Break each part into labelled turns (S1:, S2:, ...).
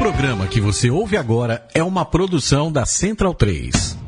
S1: programa que você ouve agora é uma produção da Central 3.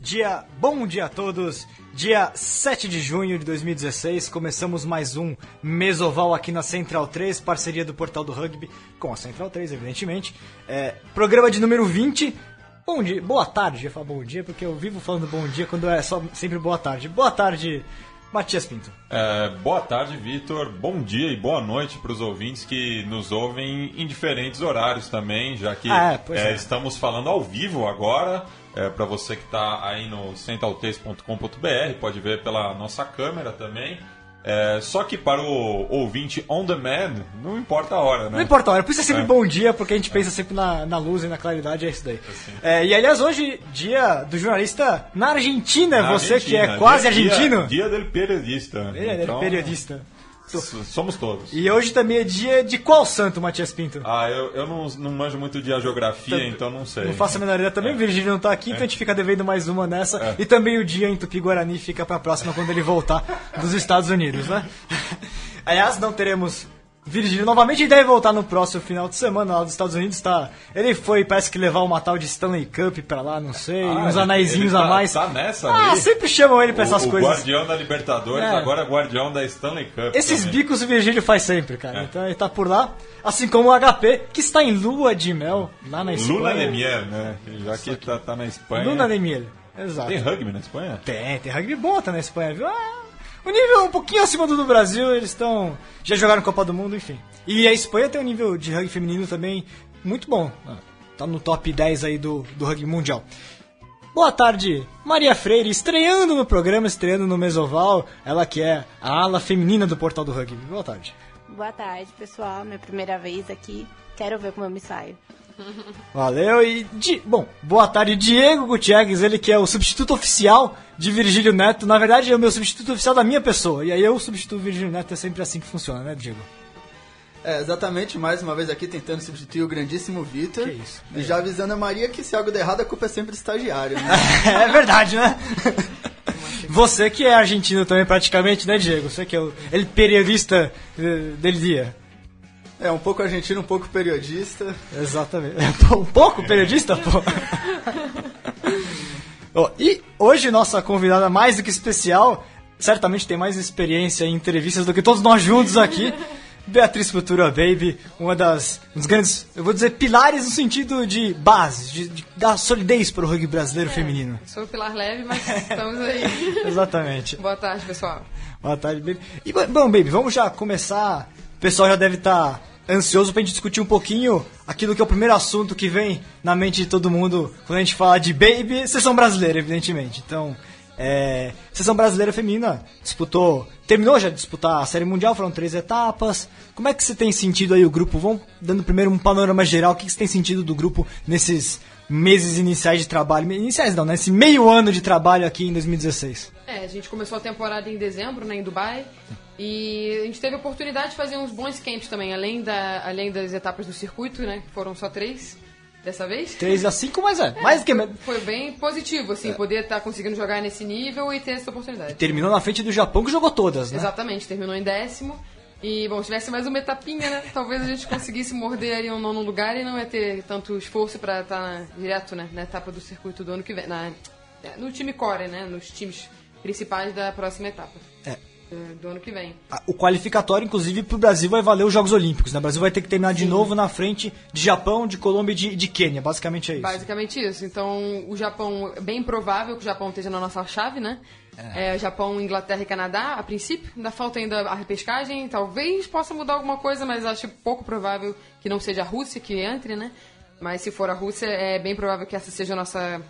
S2: Dia, bom dia a todos. Dia 7 de junho de 2016, começamos mais um Mesoval aqui na Central 3, parceria do Portal do Rugby com a Central 3, evidentemente. É, programa de número 20. Bom dia, boa tarde, eu ia falar bom dia porque eu vivo falando bom dia quando é só sempre boa tarde. Boa tarde, Matias Pinto.
S3: É, boa tarde, Vitor. Bom dia e boa noite para os ouvintes que nos ouvem em diferentes horários também, já que
S2: Ah, é,
S3: é,
S2: é.
S3: estamos falando ao vivo agora. É, para você que está aí no centraltexto.com.br, pode ver pela nossa câmera também. É, só que para o ouvinte on demand, não importa a hora, né?
S2: Não importa a hora, por isso é sempre
S3: É.
S2: bom dia, porque a gente pensa sempre na, na luz e na claridade, é isso daí. É, e aliás, hoje, dia do jornalista na Argentina,
S3: Na
S2: você que é
S3: Argentina,
S2: quase
S3: dia-
S2: argentino.
S3: Dia, dia del periodista.
S2: É
S3: Então,
S2: periodista.
S3: Somos todos.
S2: E hoje também é dia de qual santo, Matias Pinto?
S3: Ah, eu, eu não, não manjo muito de geografia, então não sei.
S2: Não faço a menor ideia também, o Virgílio não tá aqui, então a gente fica devendo mais uma nessa.
S3: É.
S2: E também o dia em Tupi-Guarani fica pra próxima quando ele voltar dos Estados Unidos, né? Aliás, não teremos Virgílio novamente, ele deve voltar no próximo final de semana lá dos Estados Unidos, tá? Ele foi, parece que levar uma tal deStanley Cup pra lá, não sei,
S3: Ah,
S2: uns anaizinhos
S3: ele
S2: a
S3: tá-
S2: mais.
S3: tá nessa
S2: Ah, sempre chamam ele pra
S3: O-
S2: essas
S3: o,
S2: coisas.
S3: guardião da Libertadores,
S2: É.
S3: agora é guardião da Stanley Cup.
S2: Esses
S3: também.
S2: bicos o Virgílio faz sempre, cara.
S3: É.
S2: Então ele tá por lá. Assim como o HP, que está em lua de mel lá na Espanha.
S3: Lula de Miel, né? Já que tá, tá na Espanha.
S2: Luna de miel. Exato.
S3: Tem rugby na Espanha?
S2: Tem, tem rugby bom tá na Espanha, viu? Ah, o nível um pouquinho acima do do Brasil, eles estão. Já jogaram Copa do Mundo, enfim. E a Espanha tem um nível de rugby feminino também muito bom. Ah, Tá no top 10 aí do, do rugby mundial. Boa tarde, Maria Freire, estreando no programa, estreando no Mesoval, ela que é a ala feminina do Portal do Rugby. Boa tarde.
S4: Boa tarde, pessoal. Minha primeira vez aqui. Quero ver como eu me saio.
S2: Valeu e. Di... Bom, boa tarde, Diego Gutierrez, ele que é o substituto oficial de Virgílio Neto. Na verdade, é o meu substituto oficial da minha pessoa. E aí eu substituo Virgílio Neto, é sempre assim que funciona, né, Diego?
S5: É, exatamente, mais uma vez aqui tentando substituir o grandíssimo Vitor. E já avisando a Maria que se algo der errado, a culpa é sempre do estagiário, né?
S2: é verdade, né? Você que é argentino também, praticamente, né, Diego? Você que é o ele periodista eh, del dia.
S5: É, um pouco argentino, um pouco periodista.
S2: Exatamente. Um pouco periodista, pô. Ó, e hoje nossa convidada mais do que especial, certamente tem mais experiência em entrevistas do que todos nós juntos aqui. Beatriz Futura Baby, uma das um dos grandes, eu vou dizer, pilares no sentido de base, de, de dar solidez para o rugby brasileiro feminino.
S6: Sou o Pilar Leve, mas estamos aí.
S2: Exatamente.
S6: Boa tarde, pessoal.
S2: Boa tarde, Baby. E, bom, Baby, vamos já começar. Pessoal já deve estar ansioso pra gente discutir um pouquinho aquilo que é o primeiro assunto que vem na mente de todo mundo quando a gente fala de Baby, sessão brasileira, evidentemente. Então, é, sessão brasileira feminina disputou, terminou já de disputar a Série Mundial, foram três etapas. Como é que você tem sentido aí o grupo? Vamos dando primeiro um panorama geral, o que que você tem sentido do grupo nesses meses iniciais de trabalho? Iniciais não, né? Meio ano de trabalho aqui em 2016.
S6: É, a gente começou a temporada em dezembro, né, em Dubai. E a gente teve a oportunidade de fazer uns bons camps também, além, da, além das etapas do circuito, né? Foram só três dessa vez.
S2: 3 a 5, mas é, mais do que...
S6: Foi bem positivo, assim, poder estar conseguindo jogar nesse nível e ter essa oportunidade.
S2: Terminou na frente do Japão, que jogou todas, né?
S6: Exatamente, terminou em décimo. E, bom, se tivesse mais uma etapinha, né? Talvez a gente conseguisse morder ali um nono lugar e não ia ter tanto esforço pra estar na- direto, né? Na etapa do circuito do ano que vem. Na, é, no time core, né? Nos times principais da próxima etapa.
S2: É.
S6: é, Do ano que vem.
S2: O qualificatório, inclusive, pro Brasil vai valer os Jogos Olímpicos, né? O Brasil vai ter que terminar de novo na frente de Japão, de Colômbia e de, de Quênia. Basicamente é isso.
S6: Basicamente isso. Então, o Japão, é bem provável que o Japão esteja na nossa chave, né? É. Japão, Inglaterra e Canadá, a princípio. Ainda falta ainda a repescagem. Talvez possa mudar alguma coisa, mas acho pouco provável que não seja a Rússia que entre, né? Mas se for a Rússia, é bem provável que essa seja a nossa,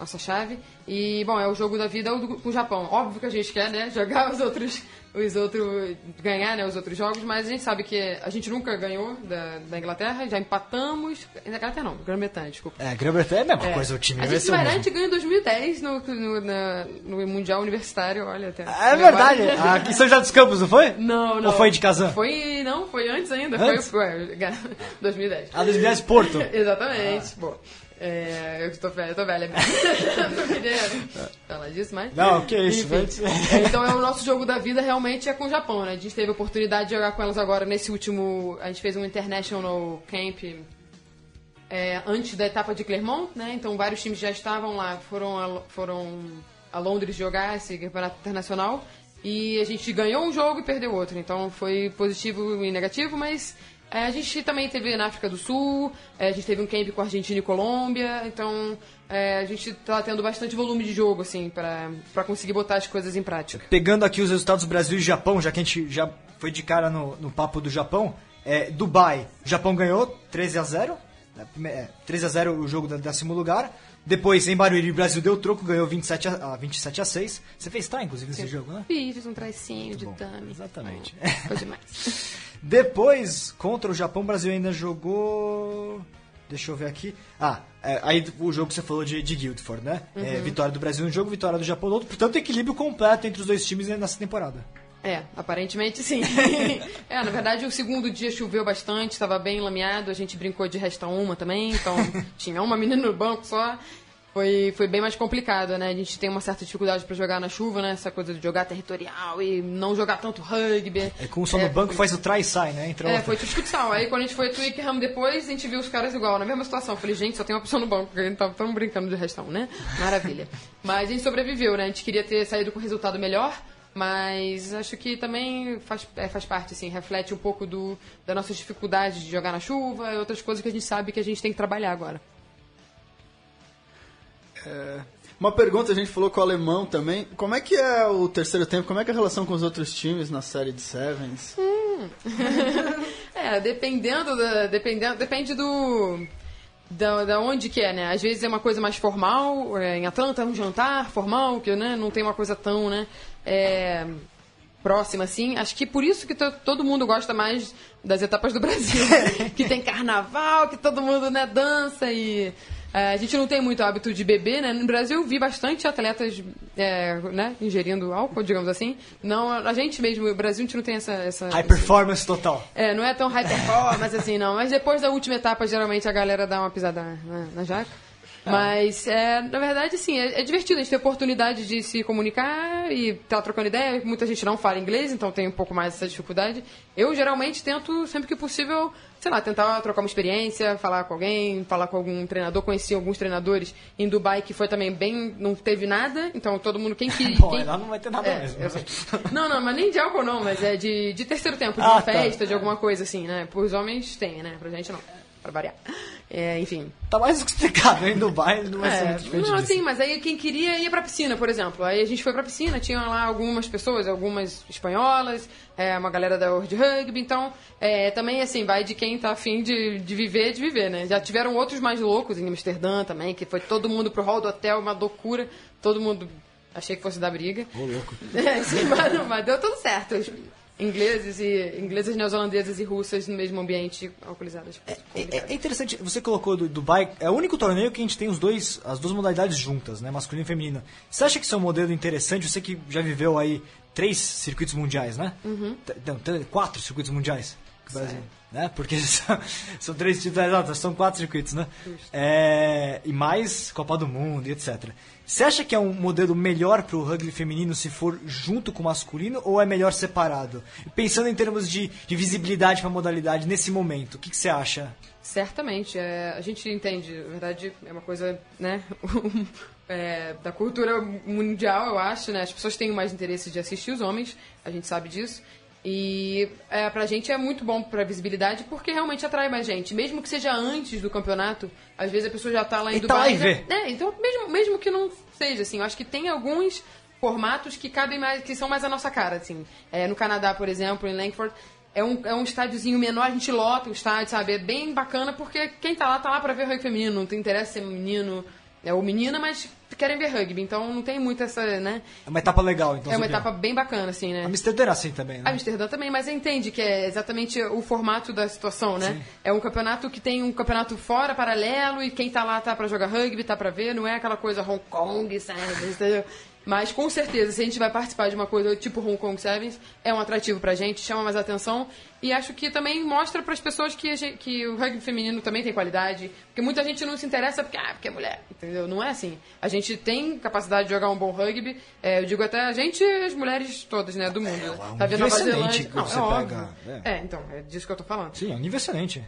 S6: nossa chave. E, bom, é o jogo da vida com o Japão. Óbvio que a gente quer, né? Jogar os outros os outros ganhar, né, os outros jogos, mas a gente sabe que a gente nunca ganhou da, da Inglaterra, já empatamos. Inglaterra não, Grã-Bretanha, desculpa.
S2: É, Grã-Bretanha é a mesma
S6: É.
S2: coisa, o time
S6: a gente, gente ganhou em 2010 no, no, na- no Mundial Universitário, olha até.
S2: É verdade,
S6: Agora-
S2: aqui em São José dos Campos, não foi?
S6: Não, não.
S2: Ou foi de Kazan?
S6: Foi, não, foi antes ainda.
S2: Antes?
S6: Foi, foi 2010.
S2: A 2010 Porto.
S6: Exatamente. Bom, é, eu tô velha, tô velha mesmo. não queria falar disso, mas...
S2: Não, que isso,
S6: Enfim. É, então é o nosso jogo da vida realmente é com o Japão, né? A gente teve a oportunidade de jogar com elas agora nesse último... A gente fez um International Camp é, antes da etapa de Clermont, né? Então vários times já estavam lá, foram a, foram a Londres jogar esse campeonato internacional e a gente ganhou um jogo e perdeu outro. Então foi positivo e negativo, mas é, a gente também teve na África do Sul, é, a gente teve um camp com Argentina e Colômbia, então é, a gente tá tendo bastante volume de jogo, assim, pra conseguir botar as coisas em prática.
S2: Pegando aqui os resultados do Brasil e Japão, já que a gente já foi de cara no, no papo do Japão, é, Dubai, Japão ganhou 13 a 0 né, prime- é, 13 a 0 o jogo do décimo lugar. Depois, em Barueri, o Brasil deu troco, ganhou 27 a, a 27 a 6. Você fez tá, inclusive, nesse jogo, né?
S6: Fiz, fiz um tracinho de tame.
S2: exatamente.
S6: Foi demais.
S2: Depois, contra o Japão, o Brasil ainda jogou. Deixa eu ver aqui. Ah, é, aí o jogo que você falou de, de Guildford, né? É,
S6: Uhum.
S2: vitória do Brasil no jogo, vitória do Japão no outro. Portanto, equilíbrio completo entre os dois times nessa temporada.
S6: É, aparentemente sim. é, na verdade, o segundo dia choveu bastante, estava bem lameado, a gente brincou de resta uma também, então tinha uma menina no banco só. Foi, foi bem mais complicado, né? A gente tem uma certa dificuldade para jogar na chuva, né? Essa coisa de jogar territorial e não jogar tanto rugby.
S2: É com o som no banco
S6: foi-
S2: faz o try e sai, né? Entra
S6: É,
S2: outra.
S6: foi tipo futsal. Aí quando a gente foi Twickenham depois, a gente viu os caras igual, na mesma situação. Eu falei, gente, só tem uma opção no banco, porque a gente tava tão brincando de restão, né? Maravilha. Mas a gente sobreviveu, né? A gente queria ter saído com resultado melhor, mas acho que também faz, é, faz parte, assim, reflete um pouco do, da nossa dificuldade de jogar na chuva e outras coisas que a gente sabe que a gente tem que trabalhar agora.
S5: Uma pergunta, a gente falou com o alemão também. Como é que é o terceiro tempo? Como é que é a relação com os outros times na série de Sevens?
S6: É, dependendo da, dependendo, depende do da, da onde que é, né? Às vezes é uma coisa mais formal, é, em Atlanta é um jantar formal, que né, não tem uma coisa tão, né, é, próxima assim. Acho que por isso que to- todo mundo gosta mais das etapas do Brasil, que tem carnaval, que todo mundo, né, dança e é, a gente não tem muito hábito de beber, né? No Brasil eu vi bastante atletas, é, né, ingerindo álcool, digamos assim. Não, a gente mesmo, o Brasil, a gente não tem essa, essa
S2: High performance total.
S6: é, não é tão high performance assim, não. Mas depois da última etapa, geralmente a galera dá uma pisada na, na jaca. Mas, é, na verdade, sim, é, é divertido. A gente tem a oportunidade de se comunicar e estar trocando ideia. Muita gente não fala inglês, então tem um pouco mais essa dificuldade. Eu, geralmente, tento, sempre que possível, sei lá, tentar trocar uma experiência, falar com alguém, falar com algum treinador. Conheci alguns treinadores em Dubai que foi também bem... não teve nada. Então, todo mundo... Quem que...
S2: Bom,
S6: quem-
S2: lá não vai ter nada
S6: é,
S2: mesmo.
S6: sei. Não, não, mas nem de álcool não, mas é de, de terceiro tempo, de
S2: Ah,
S6: uma
S2: tá.
S6: festa, de alguma coisa assim, né? Pros homens tem, né? Pra gente não. Pra variar. É, enfim.
S2: Tá mais do que explicado, hein? Dubai não vai ser
S6: É,
S2: muito diferente
S6: não,
S2: disso.
S6: assim, mas aí quem queria ia pra piscina, por exemplo. Aí a gente foi pra piscina, tinha lá algumas pessoas, algumas espanholas, é, uma galera da World Rugby, então é, também assim, vai de quem tá afim de, de viver, de viver, né? Já tiveram outros mais loucos em Amsterdã também, que foi todo mundo pro hall do hotel, uma loucura, todo mundo achei que fosse dar briga.
S2: Ô, louco.
S6: É, sim, mas, mas deu tudo certo. Ingleses e ingleses, neozelandesas e russas no mesmo ambiente alcoolizadas.
S2: É, é interessante, você colocou do Dubai, é o único torneio que a gente tem os dois, as duas modalidades juntas, né? Masculino e feminino. Você acha que isso é um modelo interessante? Você que já viveu aí três circuitos mundiais, né? T- Não, quatro circuitos mundiais. Brasil, né? Porque são, são três títulos, exato, são quatro circuitos, né? É, e mais Copa do Mundo e etc. Você acha que é um modelo melhor para o rugby feminino se for junto com o masculino ou é melhor separado? Pensando em termos de, de visibilidade para a modalidade nesse momento, o que, você acha?
S6: Certamente. é, a gente entende, na verdade, é uma coisa, né, é, da cultura mundial, eu acho, né? As pessoas têm mais interesse de assistir os homens, a gente sabe disso. E é, pra gente é muito bom pra visibilidade porque realmente atrai mais gente. Mesmo que seja antes do campeonato, às vezes a pessoa já tá lá em
S2: E tá
S6: Dubai.
S2: e
S6: já-
S2: vê.
S6: É, então mesmo, mesmo que não seja, assim, eu acho que tem alguns formatos que cabem mais, que são mais a nossa cara, assim. É, no Canadá, por exemplo, em Langford, é um, é um estádiozinho menor, a gente lota o estádio, sabe? É bem bacana porque quem tá lá, tá lá pra ver rugby feminino, não tem interesse ser menino. É ou menina, mas querem ver rugby. Então não tem muito essa, né?
S2: É uma etapa legal, então.
S6: É uma etapa bem bacana, assim, né?
S2: Amsterdã era assim também, né?
S6: Amsterdã também, mas entende que é exatamente o formato da situação, né? É um campeonato que tem um campeonato fora, paralelo, e quem tá lá tá pra jogar rugby, tá pra ver, não é aquela coisa Hong Kong, sabe? Mas com certeza, se a gente vai participar de uma coisa tipo Hong Kong Sevens, é um atrativo pra gente, chama mais atenção e acho que também mostra pras pessoas que, gente- que o rugby feminino também tem qualidade. Porque muita gente não se interessa porque, ah, porque é mulher, entendeu? Não é assim. A gente tem capacidade de jogar um bom rugby, é, eu digo até a gente e as mulheres todas, né, do mundo.
S2: um
S6: tá vendo Nova Zelândia? Não,
S2: você
S6: é
S2: pega, é.
S6: É, então, é disso que eu tô falando.
S2: Sim, é um nível excelente.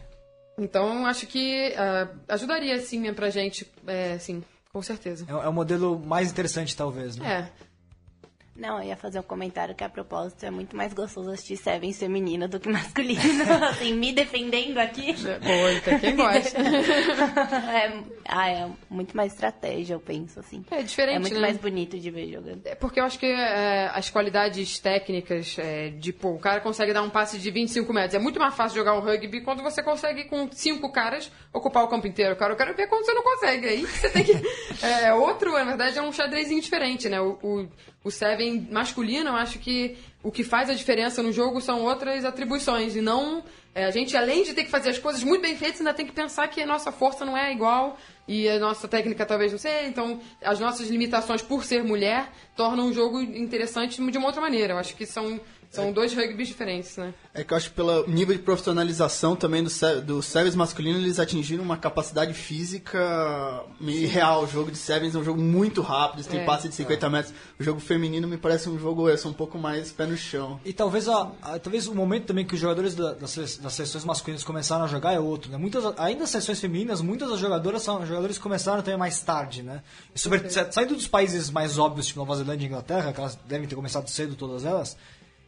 S6: Então, acho que ah, ajudaria, sim, pra gente, é, sim, com certeza.
S2: É, é o modelo mais interessante, talvez, né?
S6: É,
S4: Não, eu ia fazer um comentário que a propósito é muito mais gostoso assistir Sevens feminino do que masculino. assim, me defendendo aqui.
S6: boa, tem quem gosta.
S4: é, ah, é muito mais estratégia, eu penso, assim.
S6: É diferente,
S4: É muito
S6: né?
S4: mais bonito de ver jogando.
S6: É porque eu acho que é, as qualidades técnicas, é, de, pô, o cara consegue dar um passe de 25 metros. É muito mais fácil jogar um rugby quando você consegue, com cinco caras, ocupar o campo inteiro. Cara, eu quero ver quando você não consegue. Aí você tem que. É, outro, na verdade, é um xadrezinho diferente, né? O, o, o Seven masculino, eu acho que o que faz a diferença no jogo são outras atribuições. E não. é, a gente, além de ter que fazer as coisas muito bem feitas, ainda tem que pensar que a nossa força não é igual e a nossa técnica talvez não seja. Então, as nossas limitações por ser mulher tornam o jogo interessante de uma outra maneira. Eu acho que são, são dois rugbys diferentes, né?
S5: É que eu acho que pelo nível de profissionalização também do, do Sevens masculino, eles atingiram uma capacidade física meio real. O jogo de Sevens é um jogo muito rápido, eles têm
S6: É.
S5: passe de 50 metros. O jogo feminino me parece um jogo esse, um pouco mais pé no chão.
S2: E talvez, a, a- talvez o momento também que os jogadores da- das, das seleções masculinas começaram a jogar é outro, né? Muitas, ainda as seleções femininas, muitas das jogadoras são jogadores que começaram também mais tarde, né? E sobre, sa- saindo dos países mais óbvios, tipo Nova Zelândia e Inglaterra, que elas devem ter começado cedo todas elas,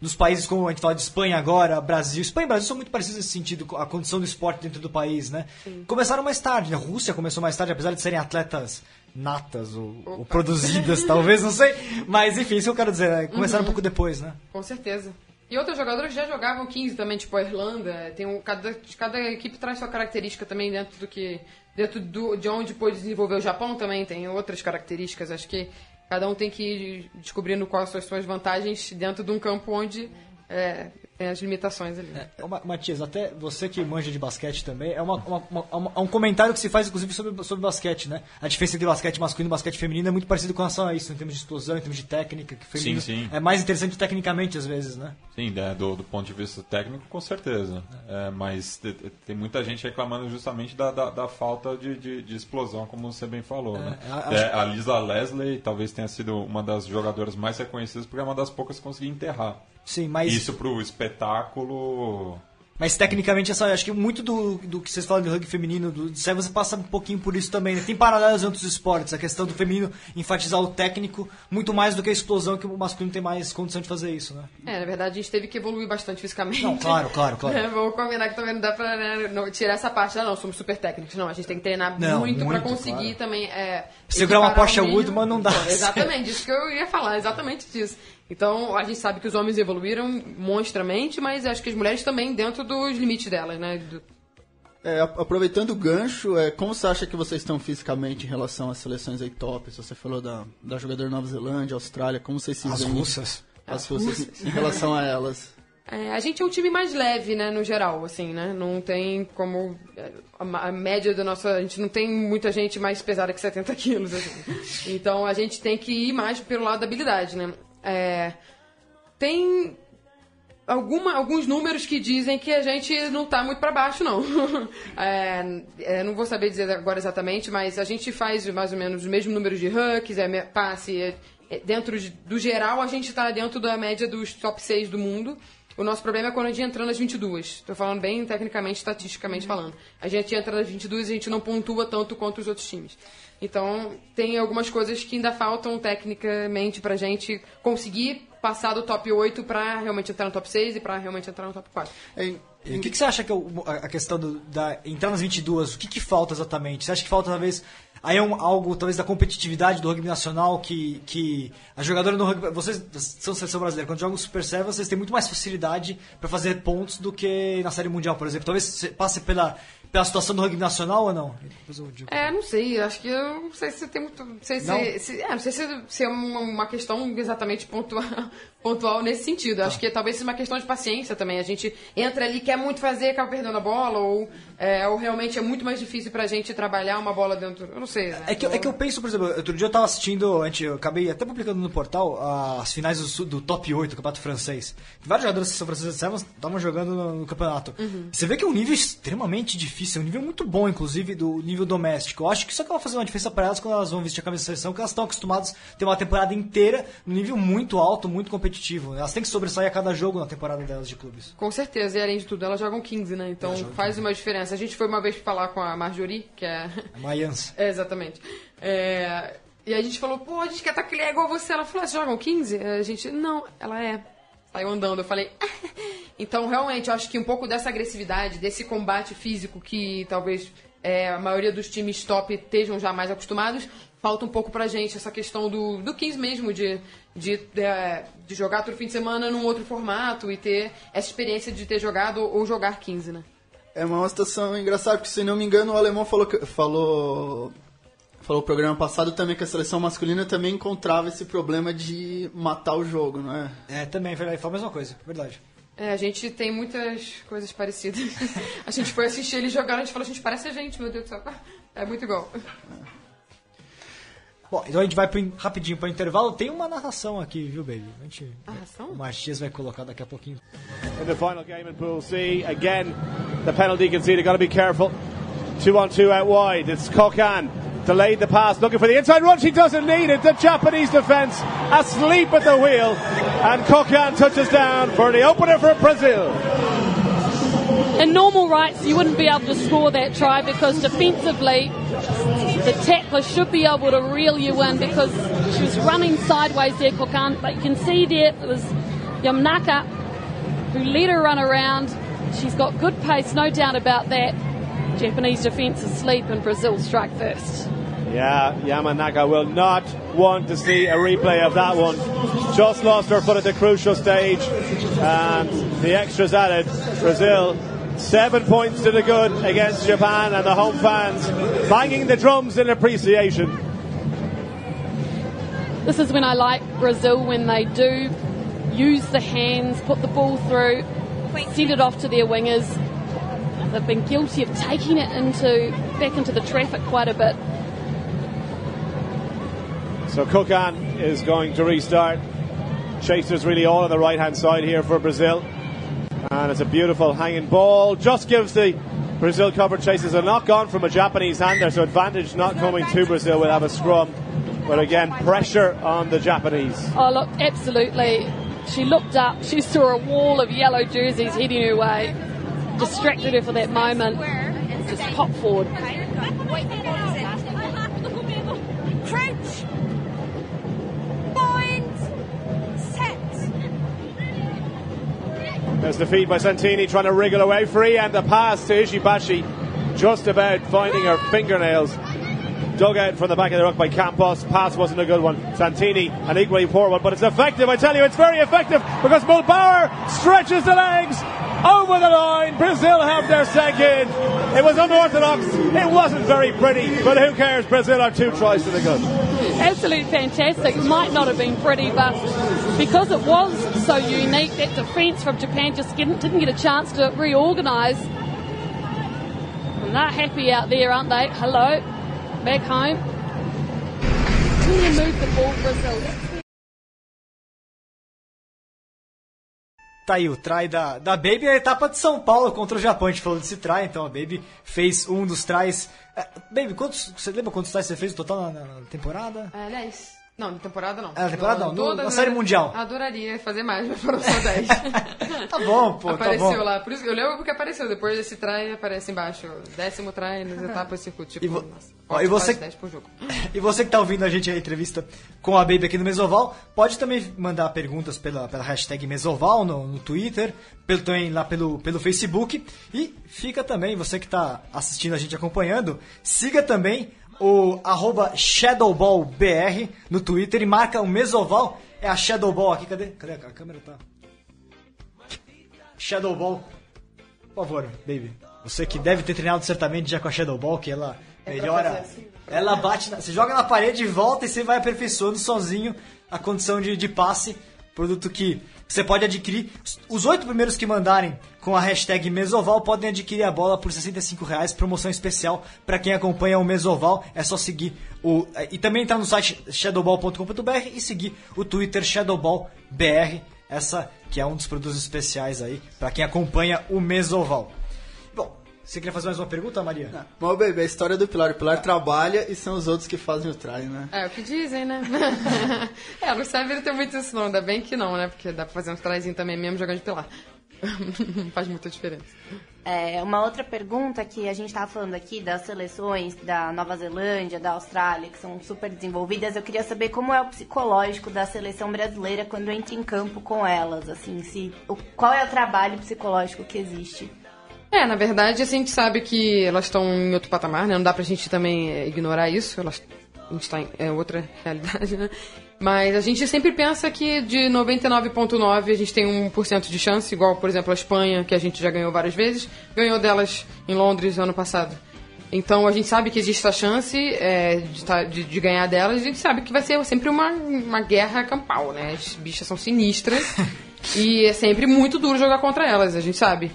S2: nos países como a gente fala de Espanha agora, Brasil, Espanha e Brasil são muito parecidos nesse sentido, a condição do esporte dentro do país, né? Começaram mais tarde, né? A Rússia começou mais tarde, apesar de serem atletas natas ou, ou produzidas, talvez, não sei. Mas enfim, isso que eu quero dizer, né? começaram um pouco depois, né?
S6: Com certeza. E outros jogadores já jogavam 15 também, tipo a Irlanda. Tem um, cada, cada equipe traz sua característica também dentro do que. Dentro do, de onde pôde desenvolver o Japão também tem outras características. Acho que cada um tem que ir descobrindo quais são as suas vantagens dentro de um campo onde é, tem as limitações ali.
S2: Ô, Ma- Matias, até você que manja de basquete também, é, uma, uma- uma- uma- é um comentário que se faz, inclusive, sobre, sobre basquete, né? A diferença entre basquete masculino e basquete feminino é muito parecido com relação a isso, em termos de explosão, em termos de técnica, que o feminino
S3: Sim, sim.
S2: é mais interessante tecnicamente, às vezes, né?
S3: Sim, né, do, do ponto de vista técnico, com certeza. É, mas te- te- tem muita gente reclamando justamente da, da, da falta de, de, de explosão, como você bem falou. né?
S2: a-
S3: É, a Lisa Leslie talvez tenha sido uma das jogadoras mais reconhecidas, porque é uma das poucas que conseguiu enterrar.
S2: Sim, mas,
S3: Isso pro espetáculo.
S2: mas tecnicamente, essa, acho que muito do, do que vocês falam de rugby feminino, do de você passa um pouquinho por isso também, né? Tem paralelos em outros esportes, a questão do feminino enfatizar o técnico muito mais do que a explosão, que o masculino tem mais condição de fazer isso, né?
S6: É, na verdade a gente teve que evoluir bastante fisicamente.
S2: Não, claro, claro, claro.
S6: É, vamos combinar que também não dá pra né, não- tirar essa parte. Ah, não, somos super técnicos. Não, a gente tem que treinar
S2: Não,
S6: muito, pra
S2: muito,
S6: conseguir
S2: claro.
S6: também. É,
S2: Segurar uma Porsche. Woodman não dá.
S6: Pô, Exatamente, isso que eu ia falar, exatamente disso. Então, a gente sabe que os homens evoluíram monstramente, mas acho que as mulheres também dentro dos limites delas, né? Do-
S5: É, aproveitando o gancho, é, como você acha que vocês estão fisicamente em relação às seleções aí tops? Você falou da, da jogadora Nova Zelândia, Austrália, como vocês se
S2: As
S5: veem?
S2: russas.
S5: As russas em relação a elas.
S6: É, a gente é um time mais leve, né, no geral, assim, né? Não tem como... é, A, a média da nossa... A gente não tem muita gente mais pesada que 70 quilos, assim. Então, a gente tem que ir mais pelo lado da habilidade, né? É, tem alguma, alguns números que dizem que a gente não tá muito para baixo, não. É, é, não vou saber dizer agora exatamente, mas a gente faz mais ou menos o mesmo número de hooks, é, passe. é, é, dentro de- do geral, a gente tá dentro da média dos top 6 do mundo. O nosso problema é quando a gente entra nas 22. Estou falando bem tecnicamente, estatisticamente falando. A gente entra nas 22 e a gente não pontua tanto quanto os outros times. Então, tem algumas coisas que ainda faltam tecnicamente pra gente conseguir passar do top 8 pra realmente entrar no top 6 e pra realmente entrar no top 4.
S5: É,
S2: o que, que você acha que é a questão do, da entrar nas 22, o que, que falta exatamente? Você acha que falta talvez aí é um- algo talvez da competitividade do rugby nacional que que a jogadora no rugby, vocês são seleção brasileira, quando jogam Super Serve, vocês têm muito mais facilidade para fazer pontos do que na série mundial, por exemplo. Talvez passe pela pela situação do rugby nacional ou não?
S6: É, não sei, acho que eu não sei se tem muito. Não sei se,
S2: Não?
S6: se- é, não sei se, se é uma, uma questão exatamente pontual, pontual nesse sentido. Acho que talvez seja uma questão de paciência também. A gente entra ali, quer muito fazer, acaba perdendo a bola, ou, é, ou realmente é muito mais difícil pra gente trabalhar uma bola dentro. Eu não sei. né?
S2: É que, eu- é que eu penso, por exemplo, outro dia eu tava assistindo, eu acabei até publicando no portal as finais do, do top 8 do campeonato francês. Vários jogadores francesa de Sevens estavam jogando no, no campeonato. Você vê que é um nível extremamente difícil, é um nível muito bom, inclusive, do nível doméstico. Eu acho que isso acaba fazendo uma diferença para elas quando elas vão vestir a camisa da seleção, porque elas estão acostumadas a ter uma temporada inteira no nível muito alto, muito competitivo. Elas têm que sobressair a cada jogo na temporada delas de clubes.
S6: Com certeza, e além de tudo, elas jogam 15, né? Então faz uma diferença. A gente foi uma vez falar com a Marjorie, que é.
S2: Uma aliança.
S6: É, exatamente. É, E a gente falou, pô, a gente quer estar que é igual você. Ela falou, "Ah, vocês jogam 15? A gente, não, ela é. Saiu andando. Eu falei. então, realmente, eu acho que um pouco dessa agressividade, desse combate físico que talvez é, a maioria dos times top estejam já mais acostumados, falta um pouco pra gente essa questão do, do 15 mesmo, de, de, é, de jogar todo fim de semana num outro formato e ter essa experiência de ter jogado ou jogar 15, né?
S5: É uma situação engraçada, porque se não me engano o alemão falou que- falou falou no programa passado também que a seleção masculina também encontrava esse problema de matar o jogo, não é?
S2: É, também, verdade, foi a mesma coisa, verdade.
S6: É, a gente tem muitas coisas parecidas. a gente foi assistir eles jogar, a gente falou, a gente parece a gente, meu Deus do céu. É muito igual.
S2: Bom, então a gente vai pro, in- rapidinho para o intervalo. Tem uma narração aqui, viu, baby? A gente,
S6: Narração?
S2: O Matias vai colocar daqui a pouquinho.
S7: in the final game in Pool C. Again, the penalty conceded. Got to be careful. Two on two out wide. It's Kokan. Delayed the pass, looking for the inside run. She doesn't need it. The Japanese defence asleep at the wheel. And Kokan touches down for the opener for Brazil.
S8: In normal rights, you wouldn't be able to score that try because defensively, the tackler should be able to reel you in because she was running sideways there, Kokan. But you can see there it was Yamnaka who let her run around. She's got good pace, no doubt about that. Japanese defence asleep and Brazil strike first.
S7: Yeah, Yamanaka will not want to see a replay of that one. Just lost her foot at the crucial stage, and the extras added. Brazil seven points to the good against Japan, and the home fans banging the drums in appreciation.
S8: This is when I like Brazil when they do use the hands, put the ball through, send it off to their wingers. They've been guilty of taking it into back into the traffic quite a bit.
S7: So Kukan is going to restart. Chasers really all on the right hand side here for Brazil. And it's a beautiful hanging ball. Just gives the Brazil cover chasers a knock on from a Japanese hander, so advantage not coming to Brazil. We'll have a scrum. But again, pressure on the Japanese.
S8: Oh look, absolutely. She looked up, she saw a wall of yellow jerseys heading her way. Distracted her for that moment. Just pop forward.
S9: Crouch.
S7: There's the feed by Santini trying to wriggle away free, and the pass to Ishibashi just about finding her fingernails. Dug out from the back of the rock by Campos. Pass wasn't a good one. Santini, an equally poor one, but it's effective. I tell you, it's very effective because Mulbauer stretches the legs over the line. Brazil have their second. It was unorthodox. It wasn't very pretty, but who cares? Brazil are two tries to the good.
S8: Absolutely fantastic. Might not have been pretty, but because it was so unique, that defence from Japan just didn't, didn't get a chance to reorganise. And they're happy out there, aren't they? Hello, back home. Really move the ball, Brazil.
S2: Tá aí o try da, da Baby, a etapa de São Paulo contra o Japão. A gente falou desse try, então a Baby fez um dos tries. É, Baby, quantos, você lembra quantos tries você fez no total na, na- na temporada?
S6: É, 10. Não, na temporada não.
S2: É, na temporada não, no- na série mundial.
S6: Adoraria fazer mais, mas foram só 10.
S2: Tá bom, pô, tá
S6: apareceu
S2: bom.
S6: lá. Por isso, eu lembro porque apareceu. Depois desse try, aparece embaixo. Décimo try nas etapas circuito. Tipo,
S2: E vo-
S6: nossa,
S2: Ó, e você-
S6: quase 10 por jogo.
S2: E você que tá ouvindo a gente a entrevista com a Baby aqui no Mesoval, pode também mandar perguntas pela, pela hashtag Mesoval no, no Twitter, pelo, também lá pelo, pelo Facebook. E fica também, você que tá assistindo a gente acompanhando, siga também o arroba ShadowballBR no Twitter e marca o Mesoval. É a Shadowball aqui, cadê? Cadê a câmera? Tá. Shadowball. Por favor, Baby. Você que deve ter treinado certamente já com a Shadow Ball, que ela
S6: É
S2: melhora.
S6: assim.
S2: Ela bate, na- você joga na parede e volta e você vai aperfeiçoando sozinho a condição de, de passe. Produto que você pode adquirir. Os oito primeiros que mandarem com a hashtag Mesoval podem adquirir a bola por 65 reais, promoção especial para quem acompanha o Mesoval. É só seguir o. E também entrar no site shadowball.com.br e seguir o Twitter ShadowballBR. Essa que é um dos produtos especiais aí para quem acompanha o Mesoval. Você queria fazer mais uma pergunta, Maria?
S5: Mas, baby, a história do Pilar. O Pilar trabalha e são os outros que fazem o try, né?
S6: É, o que dizem, né? é, no Sever tem muito isso não, ainda bem que não, né? Porque dá pra fazer uns trazinhos também mesmo jogando de pilar. Não faz muita diferença.
S4: É, uma outra pergunta que a gente estava falando aqui das seleções da Nova Zelândia, da Austrália, que são super desenvolvidas, eu queria saber como é o psicológico da seleção brasileira quando entra em campo com elas, assim, se o, qual é o trabalho psicológico que existe?
S6: É, na verdade, assim, a gente sabe que elas estão em outro patamar, né? Não dá pra gente também é, ignorar isso. Elas, a gente tá em é outra realidade, né? Mas a gente sempre pensa que de 99,9 a gente tem 1% de chance, igual, por exemplo, a Espanha, que a gente já ganhou várias vezes, ganhou delas em Londres ano passado. Então a gente sabe que existe essa chance é, de, tá- de- de ganhar delas, a gente sabe que vai ser sempre uma, uma guerra campal, né? As bichas são sinistras e é sempre muito duro jogar contra elas, a gente sabe.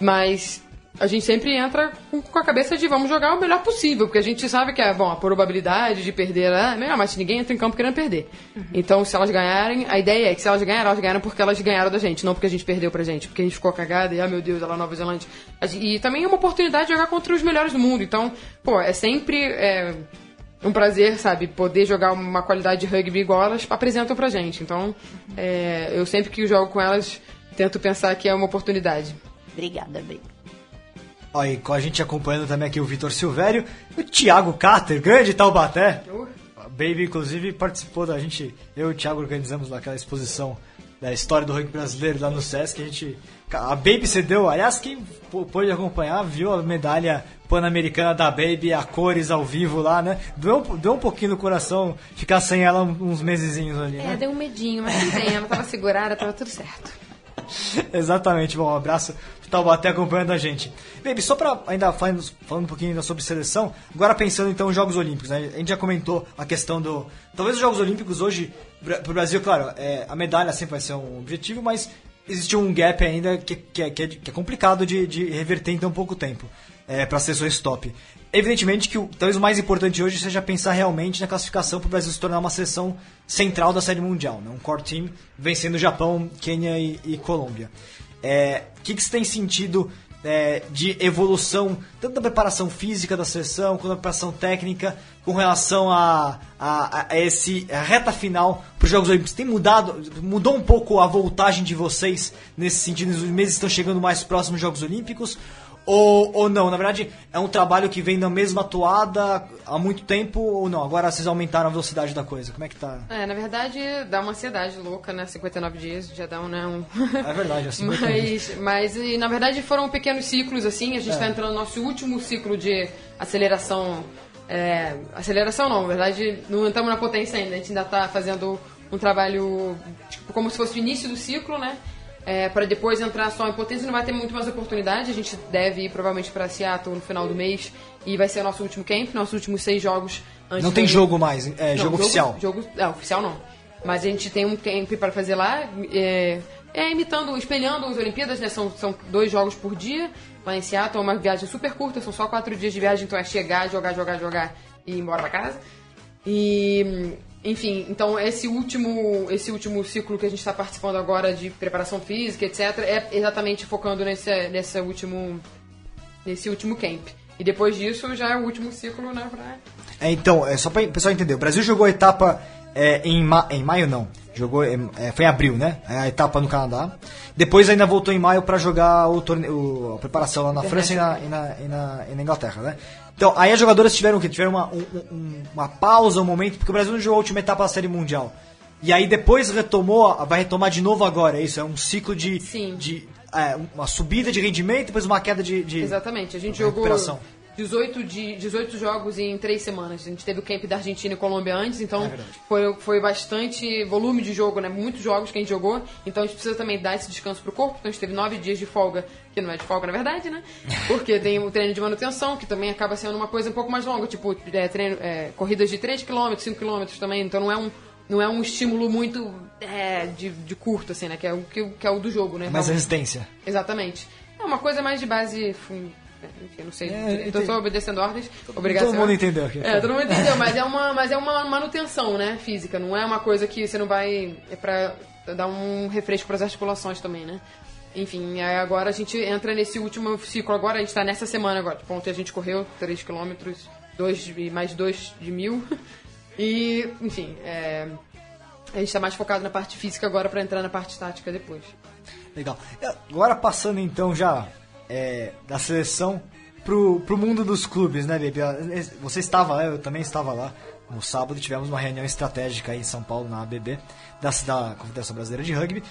S6: Mas a gente sempre entra com, a cabeça de vamos jogar o melhor possível, porque a gente sabe que é, bom, a probabilidade de perder é melhor, mas ninguém entra em campo querendo perder. Então, se elas ganharem, a ideia é que se elas ganharem, elas ganharam porque elas ganharam da gente, não porque a gente perdeu pra gente, porque a gente ficou cagada e, ah, meu Deus, ela é Nova Zelândia. E também é uma oportunidade de jogar contra os melhores do mundo. Então, pô, é sempre. é, um prazer, sabe, poder jogar uma qualidade de rugby igual elas apresentam pra gente. Então, é, eu sempre que jogo com elas, tento pensar que é uma oportunidade.
S4: Obrigada, Bey.
S2: Ó, e com a gente acompanhando também aqui o Vitor Silvério e o Thiago Carter, grande Taubaté. A Baby, inclusive, participou da gente. Eu e o Thiago organizamos lá aquela exposição da história do rugby brasileiro lá no Sesc. A gente. A Baby cedeu, aliás, quem pô- pôde acompanhar viu a medalha pan-americana da Baby, a cores ao vivo lá, né? Doeu, um- doeu um pouquinho no coração ficar sem ela uns mesezinhos ali, né?
S6: É, deu um medinho, mas não tem, ela tava segurada, tava tudo certo.
S2: Exatamente, bom, um abraço pro Taubaté acompanhando a gente. Baby, só pra ainda falando, falando um pouquinho ainda sobre seleção, agora pensando então nos Jogos Olímpicos, né? A gente já comentou a questão do. Talvez os Jogos Olímpicos hoje, Bra- pro Brasil, claro, é, a medalha sempre vai ser um objetivo, mas existe um gap ainda que, que, é, que é- é complicado de, de reverter em tão pouco tempo é, para seleções top. Evidentemente que o, talvez o mais importante hoje seja pensar realmente na classificação para o Brasil se tornar uma seleção central da série mundial, né? um core team vencendo o Japão, Quênia e, e Colômbia. É, O que, que você tem sentido é, de evolução, tanto da preparação física da seleção, quanto da preparação técnica, com relação a, a, a esse a reta final para os Jogos Olímpicos? Tem mudado, mudou um pouco a voltagem de vocês nesse sentido? Os meses estão chegando mais próximos dos Jogos Olímpicos? Ou, ou não? Na verdade, é um trabalho que vem na mesma toada há muito tempo ou não? Agora vocês aumentaram a velocidade da coisa. Como é que tá?
S6: É, na verdade, dá uma ansiedade louca, né? 59 dias, já dá um, né? Um...
S2: É verdade, é 50
S6: mas, mas, e, na verdade, foram pequenos ciclos, assim. A gente
S2: É.
S6: está entrando no nosso último ciclo de aceleração. é, aceleração não, na verdade, não entramos na potência ainda. A gente ainda está fazendo um trabalho tipo, como se fosse o início do ciclo, né? É, para depois entrar só em potência, não vai ter muito mais oportunidade. A gente deve ir provavelmente para Seattle no final do mês e vai ser o nosso último camp, nossos últimos seis jogos.
S2: Não tem jogo mais, é
S6: não,
S2: jogo oficial.
S6: Jogo, é, oficial não. Mas a gente tem um camp para fazer lá, é, é imitando, espelhando as Olimpíadas, né? São, são dois jogos por dia. Lá em Seattle é uma viagem super curta, são só quatro dias de viagem, então é chegar, jogar, jogar, jogar e ir embora pra casa. E, enfim, então esse último, esse último ciclo que a gente está participando agora de preparação física, etc., é exatamente focando nesse, nesse último, nesse último camp. E depois disso já é o último ciclo, né? Pra...
S2: É, então, é só para o pessoal entender. O Brasil jogou a etapa é, em, ma em maio, não. Jogou, é, foi em abril, né? É A etapa no Canadá. Depois ainda voltou em maio para jogar o torne- o- a preparação lá na França e na, e, na, e, na, e na Inglaterra, né? Então, aí as jogadoras tiveram o quê? Tiveram uma, um- um- uma pausa, um momento, porque o Brasil não jogou a última etapa da Série Mundial. E aí depois retomou, vai retomar de novo agora, é isso? É um ciclo de, de é, uma subida de rendimento, depois uma queda de, de
S6: Exatamente, a gente jogou.
S2: Recuperação.
S6: 18, de, 18 jogos em três semanas. A gente teve o camp da Argentina e Colômbia antes, então
S2: É
S6: foi, foi bastante volume de jogo, né? Muitos jogos que a gente jogou. Então a gente precisa também dar esse descanso pro corpo. Então a gente teve nove dias de folga, que não é de folga na verdade, né? Porque tem o treino de manutenção, que também acaba sendo uma coisa um pouco mais longa, tipo é, treino, é, corridas de 3 km, 5 km também. Então não é um. Não é um estímulo muito é, de, de curto, assim, né? Que é, o, que, que é o do jogo, né?
S2: Mais
S6: Realmente.
S2: resistência.
S6: Exatamente. É uma coisa mais de base. fun- Enfim, eu não sei.
S2: É,
S6: eu tô obedecendo ordens. Obrigado.
S2: Todo mundo entendeu aqui.
S6: É, todo mundo entendeu, mas é uma, mas é uma manutenção, né? Física. Não é uma coisa que você não vai. É pra dar um refresco pras articulações também, né? Enfim, agora a gente entra nesse último ciclo. Agora a gente tá nessa semana agora. Tipo, ontem a gente correu 3 km, dois, e mais 2 de mil. E, enfim, é, a gente tá mais focado na parte física agora pra entrar na parte tática depois.
S2: Legal. E Agora passando então já é, da seleção pro, pro mundo dos clubes, né, Baby? Você estava lá, eu também estava lá. No sábado tivemos uma reunião estratégica aí em São Paulo, na ABB, da, da Confederação Brasileira de Rugby.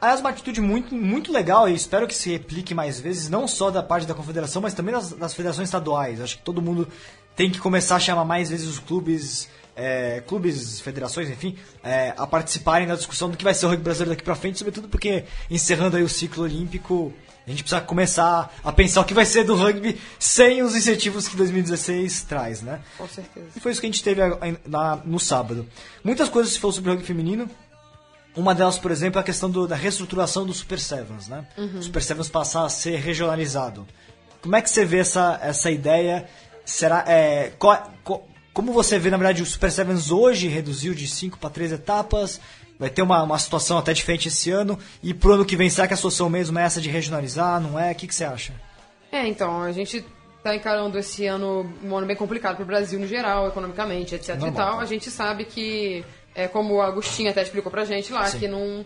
S2: Aliás, uma atitude muito, muito legal e espero que se replique mais vezes, não só da parte da confederação, mas também das, das federações estaduais. Acho que todo mundo tem que começar a chamar mais vezes os clubes, é, clubes, federações, enfim, é, a participarem da discussão do que vai ser o rugby brasileiro daqui pra frente, sobretudo porque encerrando aí o ciclo olímpico, a gente precisa começar a pensar o que vai ser do rugby sem os incentivos que 2016 traz, né?
S6: Com certeza.
S2: E foi isso que a gente teve na- no sábado. Muitas coisas se falou sobre o rugby feminino. Uma delas, por exemplo, é a questão do- da reestruturação do Super Sevens, né? O Super Sevens passar a ser regionalizado. Como é que você vê essa, essa ideia? Será, é, co- como você vê, na verdade, o Super Sevens hoje reduziu de 5 para 3 etapas? Vai ter uma, uma situação até diferente esse ano. E pro ano que vem, será que a solução mesmo é essa de regionalizar? Não é? O que, que você acha?
S6: É, então, a gente tá encarando esse ano um ano bem complicado pro Brasil no geral, economicamente, etc e
S2: Normal,
S6: tal.
S2: né?
S6: A gente sabe que, é como o Agostinho até explicou pra gente lá,
S2: Sim.
S6: que não,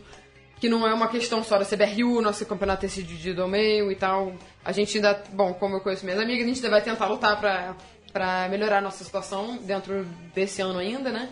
S6: que não é uma questão só da CBRU, nosso campeonato ter sido dividido ao meio e tal. A gente ainda, bom, como eu conheço minhas amigas, a gente ainda vai tentar lutar pra melhorar a nossa situação dentro desse ano ainda, né?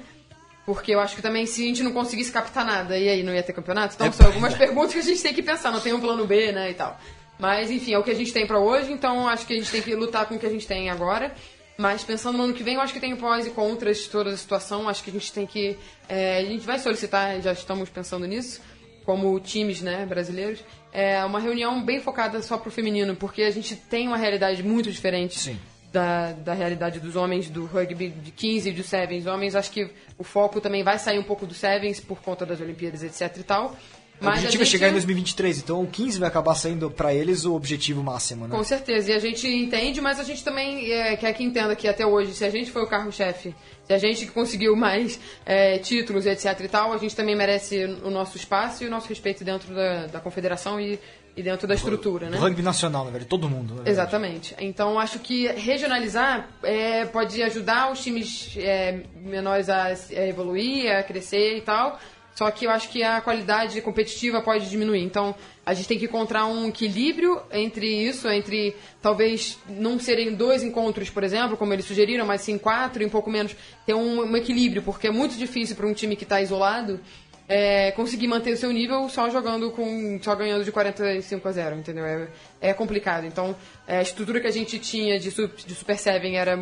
S6: Porque eu acho que também se a gente não conseguisse captar nada, e aí não ia ter campeonato? Então
S2: É,
S6: são algumas perguntas que a gente tem que pensar, não tem um plano B, né, e tal. Mas enfim, é o que a gente tem pra hoje, então acho que a gente tem que lutar com o que a gente tem agora. Mas pensando no ano que vem, eu acho que tem pós e contras de toda a situação. Acho que a gente tem que. é, a gente vai solicitar, já estamos pensando nisso, como times né, brasileiros, é uma reunião bem focada só pro feminino, porque a gente tem uma realidade muito diferente
S2: Sim.
S6: Da, da realidade dos homens do rugby de 15 e do Sevens. Homens, acho que o foco também vai sair um pouco do Sevens por conta das Olimpíadas, etc e tal.
S2: o
S6: Mas a
S2: objetivo é
S6: gente-
S2: chegar em 2023, então o 15 vai acabar sendo pra eles o objetivo máximo, né?
S6: Com certeza, e a gente entende, mas a gente também é, quer que entenda que até hoje, se a gente foi o carro-chefe, se a gente conseguiu mais é, títulos, etc e tal, a gente também merece o nosso espaço e o nosso respeito dentro da, da confederação e, e dentro da estrutura, né?
S2: Rugby nacional, na verdade, todo mundo.
S6: Exatamente. Então acho que regionalizar é, pode ajudar os times é, menores a, a evoluir, a crescer e tal. Só que eu acho que a qualidade competitiva pode diminuir. Então a gente tem que encontrar um equilíbrio entre isso, entre talvez não serem dois encontros, por exemplo, como eles sugeriram, mas sim quatro e um pouco menos. Ter um, um equilíbrio, porque é muito difícil para um time que está isolado é, conseguir manter o seu nível só jogando com. só ganhando de 45 a 0, entendeu? É, é complicado. Então, é, a estrutura que a gente tinha de, de Super Seven era.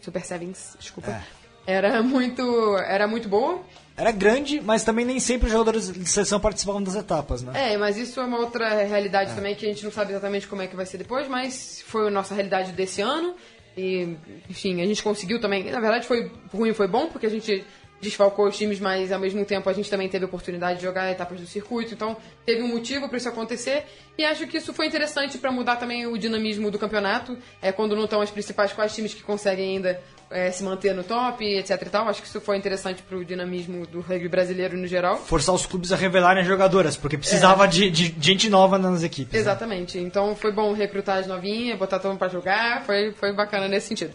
S6: Super Sevens, desculpa. Era muito. Era muito boa.
S2: Era grande, mas também nem sempre os jogadores de seleção participavam das etapas, né?
S6: É, mas isso é uma outra realidade também que a gente não sabe exatamente como é que vai ser depois, mas foi a nossa realidade desse ano. E, enfim, a gente conseguiu também. Na verdade, foi ruim foi bom, porque a gente desfalcou os times, mas ao mesmo tempo a gente também teve a oportunidade de jogar etapas do circuito, então teve um motivo para isso acontecer. E acho que isso foi interessante para mudar também o dinamismo do campeonato, é quando não estão as principais quais times que conseguem ainda é, se manter no top, etc e tal. Acho que isso foi interessante para o dinamismo do rugby brasileiro no geral.
S2: Forçar os clubes a revelarem as jogadoras, porque precisava de, de gente nova nas equipes. né?
S6: Exatamente. Então foi bom recrutar as novinhas, botar todo mundo pra jogar, foi, foi bacana nesse sentido.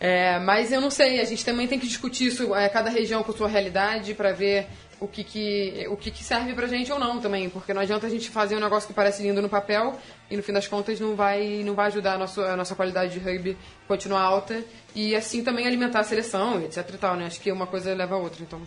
S6: É, mas eu não sei, a gente também tem que discutir isso, é, cada região com sua realidade, pra ver o que, que, o que, que serve pra gente ou não também, porque não adianta a gente fazer um negócio que parece lindo no papel e no fim das contas não vai, não vai ajudar a nossa, a nossa qualidade de rugby continuar alta e assim também alimentar a seleção, etc e tal, né? Acho que uma coisa leva a outra, então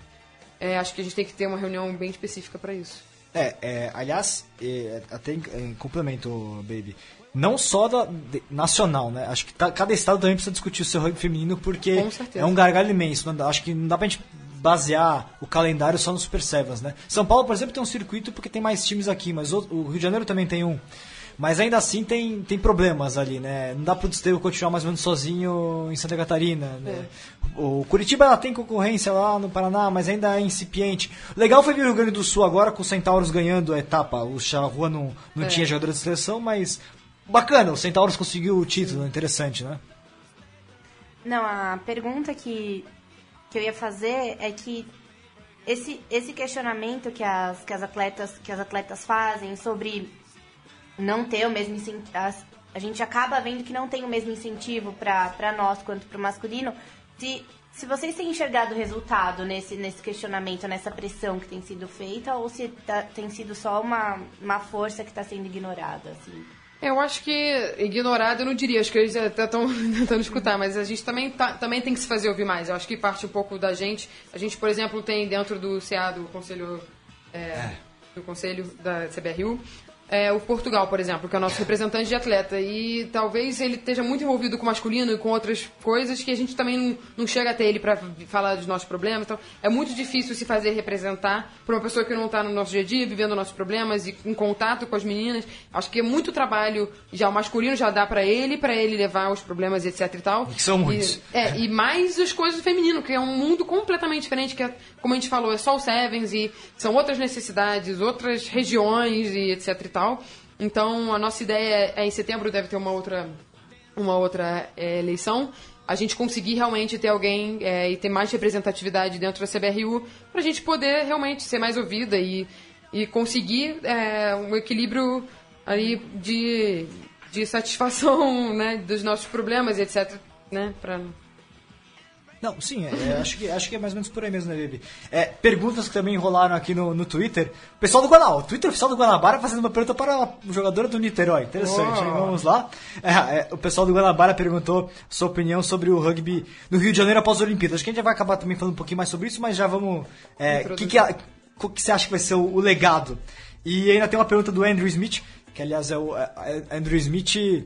S6: é, acho que a gente tem que ter uma reunião bem específica pra isso.
S2: É, é, aliás, é, até em, em complemento, Baby. Não só da de- nacional, né? Acho que tá- cada estado também precisa discutir o seu rugby feminino porque é um gargalho imenso. Não dá- acho que não dá pra gente basear o calendário só no Super Sevens, né? São Paulo, por exemplo, tem um circuito porque tem mais times aqui, mas o, o Rio de Janeiro também tem um. Mas ainda assim tem, tem problemas ali, né? Não dá pro Desterro continuar mais ou menos sozinho em Santa Catarina. né? O Curitiba ela tem concorrência lá no Paraná, mas ainda é incipiente. Legal foi ver o Rio Grande do Sul agora com o Centauros ganhando a etapa. O Charrua não, não
S6: É.
S2: tinha jogador de seleção, mas bacana, o Centauros conseguiu o título, interessante, né?
S4: Não, a pergunta que, que eu ia fazer é que esse, esse questionamento que as, que, as atletas, que as atletas fazem sobre não ter o mesmo incentivo. A gente acaba vendo que não tem o mesmo incentivo para nós quanto para o masculino. Se, se vocês têm enxergado o resultado nesse, nesse questionamento, nessa pressão que tem sido feita, ou se tá- tem sido só uma, uma força que está sendo ignorada, assim.
S6: Eu acho que ignorado eu não diria, acho que eles até estão tentando escutar, mas a gente também, tá- também tem que se fazer ouvir mais. Eu acho que parte um pouco da gente. A gente, por exemplo, tem dentro do CA, do Conselho, é, do Conselho da CBRU, é, o Portugal, por exemplo, que é o nosso representante de atleta. E talvez ele esteja muito envolvido com o masculino e com outras coisas que a gente também não, não chega até ele para falar dos nossos problemas. Então, é muito difícil se fazer representar por uma pessoa que não está no nosso dia a dia, vivendo nossos problemas e em contato com as meninas. Acho que é muito trabalho, já o masculino já dá para ele, para ele levar os problemas, etc e tal.
S2: Que são muitos.
S6: E, é, e mais as coisas do feminino, que é um mundo completamente diferente, que é, como a gente falou, é só o Sevens e são outras necessidades, outras regiões e etc e tal. Então, a nossa ideia é, em setembro deve ter uma outra, uma outra é, eleição. A gente conseguir realmente ter alguém é, e ter mais representatividade dentro da CBRU para a gente poder realmente ser mais ouvida e, e conseguir é, um equilíbrio aí de, de satisfação né, dos nossos problemas, etc. Né, pra...
S2: Não, sim, é, é, acho, que, acho que é mais ou menos por aí mesmo, né, Baby? É, perguntas que também rolaram aqui no, no Twitter. Pessoal do Guanabara, o Twitter oficial do Guanabara fazendo uma pergunta para a jogadora do Niterói. Interessante,
S6: Oh.
S2: vamos lá. É, é, o pessoal do Guanabara perguntou sua opinião sobre o rugby no Rio de Janeiro após a Olimpíada. Acho que a gente já vai acabar também falando um pouquinho mais sobre isso, mas já vamos. É, que que, a- o que você acha que vai ser o, o legado? E ainda tem uma pergunta do Andrew Smith, que aliás é o Andrew Smith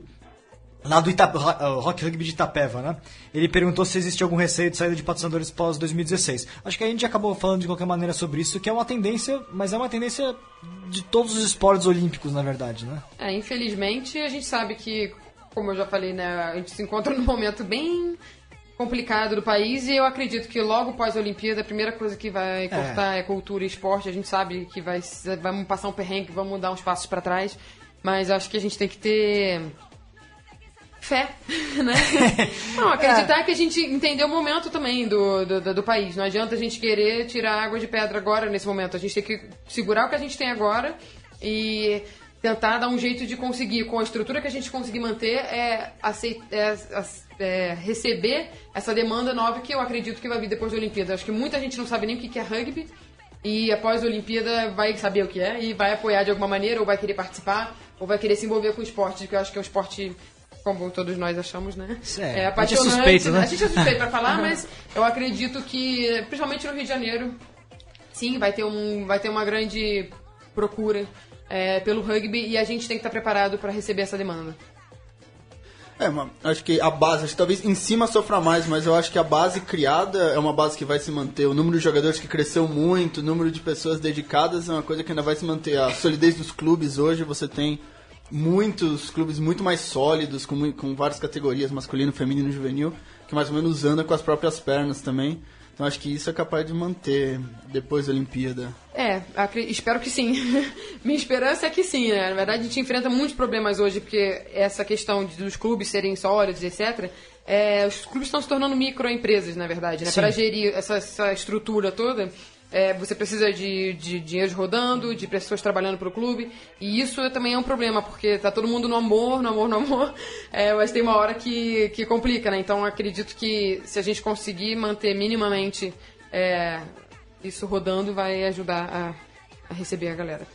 S2: lá do uh, Rock Rugby de Itapeva, né? Ele perguntou se existe algum receio de saída de patrocinadores pós 2016. Acho que a gente acabou falando de qualquer maneira sobre isso, que é uma tendência, mas é uma tendência de todos os esportes olímpicos, na verdade, né?
S6: É, infelizmente, a gente sabe que, como eu já falei, né, a gente se encontra num momento bem complicado do país e eu acredito que logo pós-Olimpíada a primeira coisa que vai cortar é, cultura e esporte. A gente sabe que vai, vamos passar um perrengue, vamos dar uns passos para trás, mas acho que a gente tem que ter fé, né? Não, acreditar que a gente entendeu o momento também do, do, do- país. Não adianta a gente querer tirar água de pedra agora, nesse momento. A gente tem que segurar o que a gente tem agora e tentar dar um jeito de conseguir, com a estrutura que a gente conseguir manter, é, aceit- é, é, receber essa demanda nova que eu acredito que vai vir depois da Olimpíada. Acho que muita gente não sabe nem o que que é rugby. E após a Olimpíada vai saber o que é e vai apoiar de alguma maneira, ou vai querer participar, ou vai querer se envolver com o esporte, que eu acho que é um esporte, como todos nós achamos, né?
S2: Isso é, a gente é
S6: apaixonante.
S2: suspeito, né?
S6: A gente é suspeito pra falar, mas eu acredito que, principalmente no Rio de Janeiro, sim, vai ter, um, vai ter uma grande procura é, pelo rugby e a gente tem que estar preparado para receber essa demanda.
S5: É, mas acho que a base, acho que talvez em cima sofra mais, mas eu acho que a base criada é uma base que vai se manter. O número de jogadores que cresceu muito, o número de pessoas dedicadas é uma coisa que ainda vai se manter. A solidez dos clubes hoje, você tem muitos clubes muito mais sólidos, com, com várias categorias, masculino, feminino, juvenil, que mais ou menos anda com as próprias pernas também. Então acho que isso é capaz de manter depois da Olimpíada.
S6: É, espero que sim. Minha esperança é que sim, né? Na verdade, a gente enfrenta muitos problemas hoje, porque essa questão dos clubes serem sólidos, etc. é, os clubes estão se tornando microempresas, na verdade, né? Para gerir essa, essa estrutura toda, é, você precisa de, de dinheiro rodando, de pessoas trabalhando para o clube, e isso também é um problema, porque tá todo mundo no amor, no amor, no amor, é, mas tem uma hora que, que complica, né? Então, acredito que se a gente conseguir manter minimamente é, isso rodando, vai ajudar a, a receber a galera.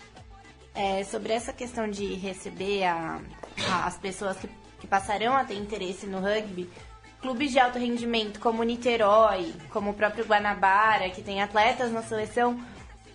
S4: É, sobre essa questão de receber a- a- as pessoas que, que passarão a ter interesse no rugby, clubes de alto rendimento como Niterói, como o próprio Guanabara, que tem atletas na seleção,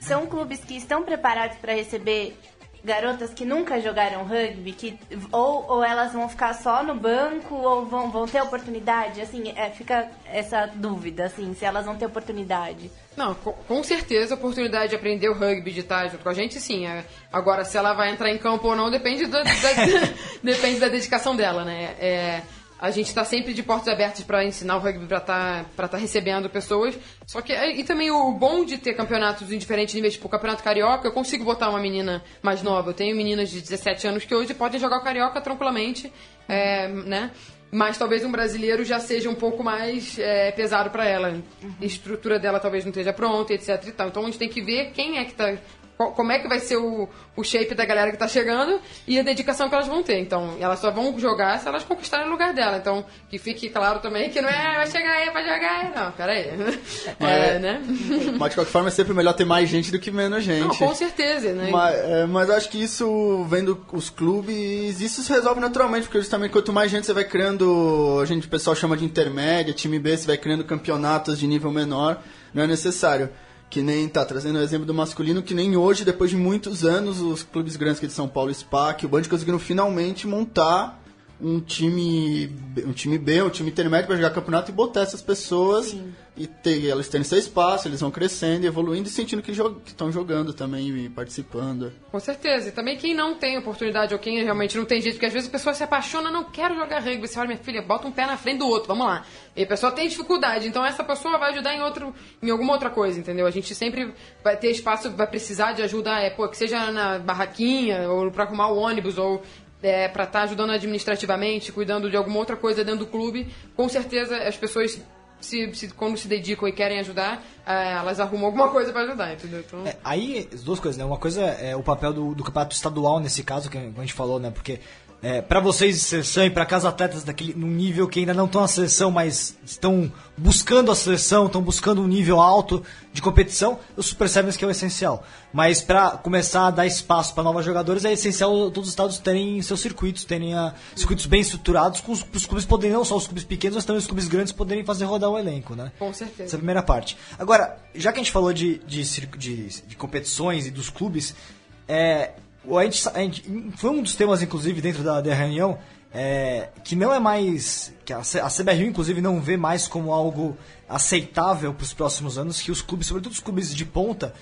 S4: são clubes que estão preparados para receber garotas que nunca jogaram rugby, que ou, ou elas vão ficar só no banco ou vão, vão ter oportunidade? Assim, é, fica essa dúvida, assim, se elas vão ter oportunidade.
S6: Não, com, com certeza a oportunidade de aprender o rugby, de estar junto com a gente, sim. É, agora, se ela vai entrar em campo ou não, depende, do, da, depende da dedicação dela, né? É, a gente está sempre de portas abertas para ensinar o rugby para estar tá, tá recebendo pessoas. Só que e também o bom de ter campeonatos em diferentes níveis, tipo o Campeonato Carioca, eu consigo botar uma menina mais nova. Eu tenho meninas de 17 anos que hoje podem jogar o Carioca tranquilamente, é, né? Mas talvez um brasileiro já seja um pouco mais é, pesado para ela. A estrutura dela talvez não esteja pronta, etc. Então a gente tem que ver quem é que está como é que vai ser o, o shape da galera que tá chegando e a dedicação que elas vão ter. Então, elas só vão jogar se elas conquistarem o lugar dela. Então, que fique claro também que não é vai chegar aí pra jogar aí. Não, pera aí.
S5: É, é, né? Mas de qualquer forma é sempre melhor ter mais gente do que menos gente. Não,
S6: com certeza, né?
S5: Mas, é, mas acho que isso, vendo os clubes, isso se resolve naturalmente, porque justamente quanto mais gente você vai criando, a gente, o pessoal chama de intermédia, time B, você vai criando campeonatos de nível menor, não é necessário. Que nem, tá, trazendo o exemplo do masculino, que nem hoje, depois de muitos anos, os clubes grandes aqui de São Paulo, SPAC, o Band conseguiram finalmente montar um time um time B, um time intermédio para jogar campeonato e botar essas pessoas Sim. e ter elas terem seu espaço, eles vão crescendo, evoluindo e sentindo que estão jogando também e participando.
S6: Com certeza. E também quem não tem oportunidade ou quem realmente não tem jeito, porque às vezes a pessoa se apaixona, não quero jogar rugby. Você olha, minha filha, bota um pé na frente do outro, vamos lá. E a pessoa tem dificuldade, então essa pessoa vai ajudar em outro em alguma outra coisa, entendeu? A gente sempre vai ter espaço, vai precisar de ajuda, é, pô, que seja na barraquinha ou para arrumar o ônibus ou é, para estar tá ajudando administrativamente, cuidando de alguma outra coisa dentro do clube, com certeza as pessoas se, se, quando se dedicam e querem ajudar, é, elas arrumam alguma coisa para ajudar, entendeu? Então...
S2: É, aí, as duas coisas, né? Uma coisa é o papel do, do campeonato estadual nesse caso, que a gente falou, né? Porque é, para vocês de seleção e para aqueles atletas daquele, num nível que ainda não estão na seleção, mas estão buscando a seleção, estão buscando um nível alto de competição, o Super Sevens que é o essencial. Mas para começar a dar espaço para novos jogadores, é essencial todos os estados terem seus circuitos, terem a, circuitos bem estruturados, com os, os, clubes poderem, não só os clubes pequenos, mas também os clubes grandes poderem fazer rodar o elenco, né?
S6: Com certeza.
S2: Essa é a primeira parte. Agora, já que a gente falou de, de, de, de competições e dos clubes, é, a gente, a gente, foi um dos temas, inclusive, dentro da, da reunião, é, que não é mais. que a, a CBRU, inclusive, não vê mais como algo aceitável para os próximos anos, que os clubes, sobretudo os clubes de ponta,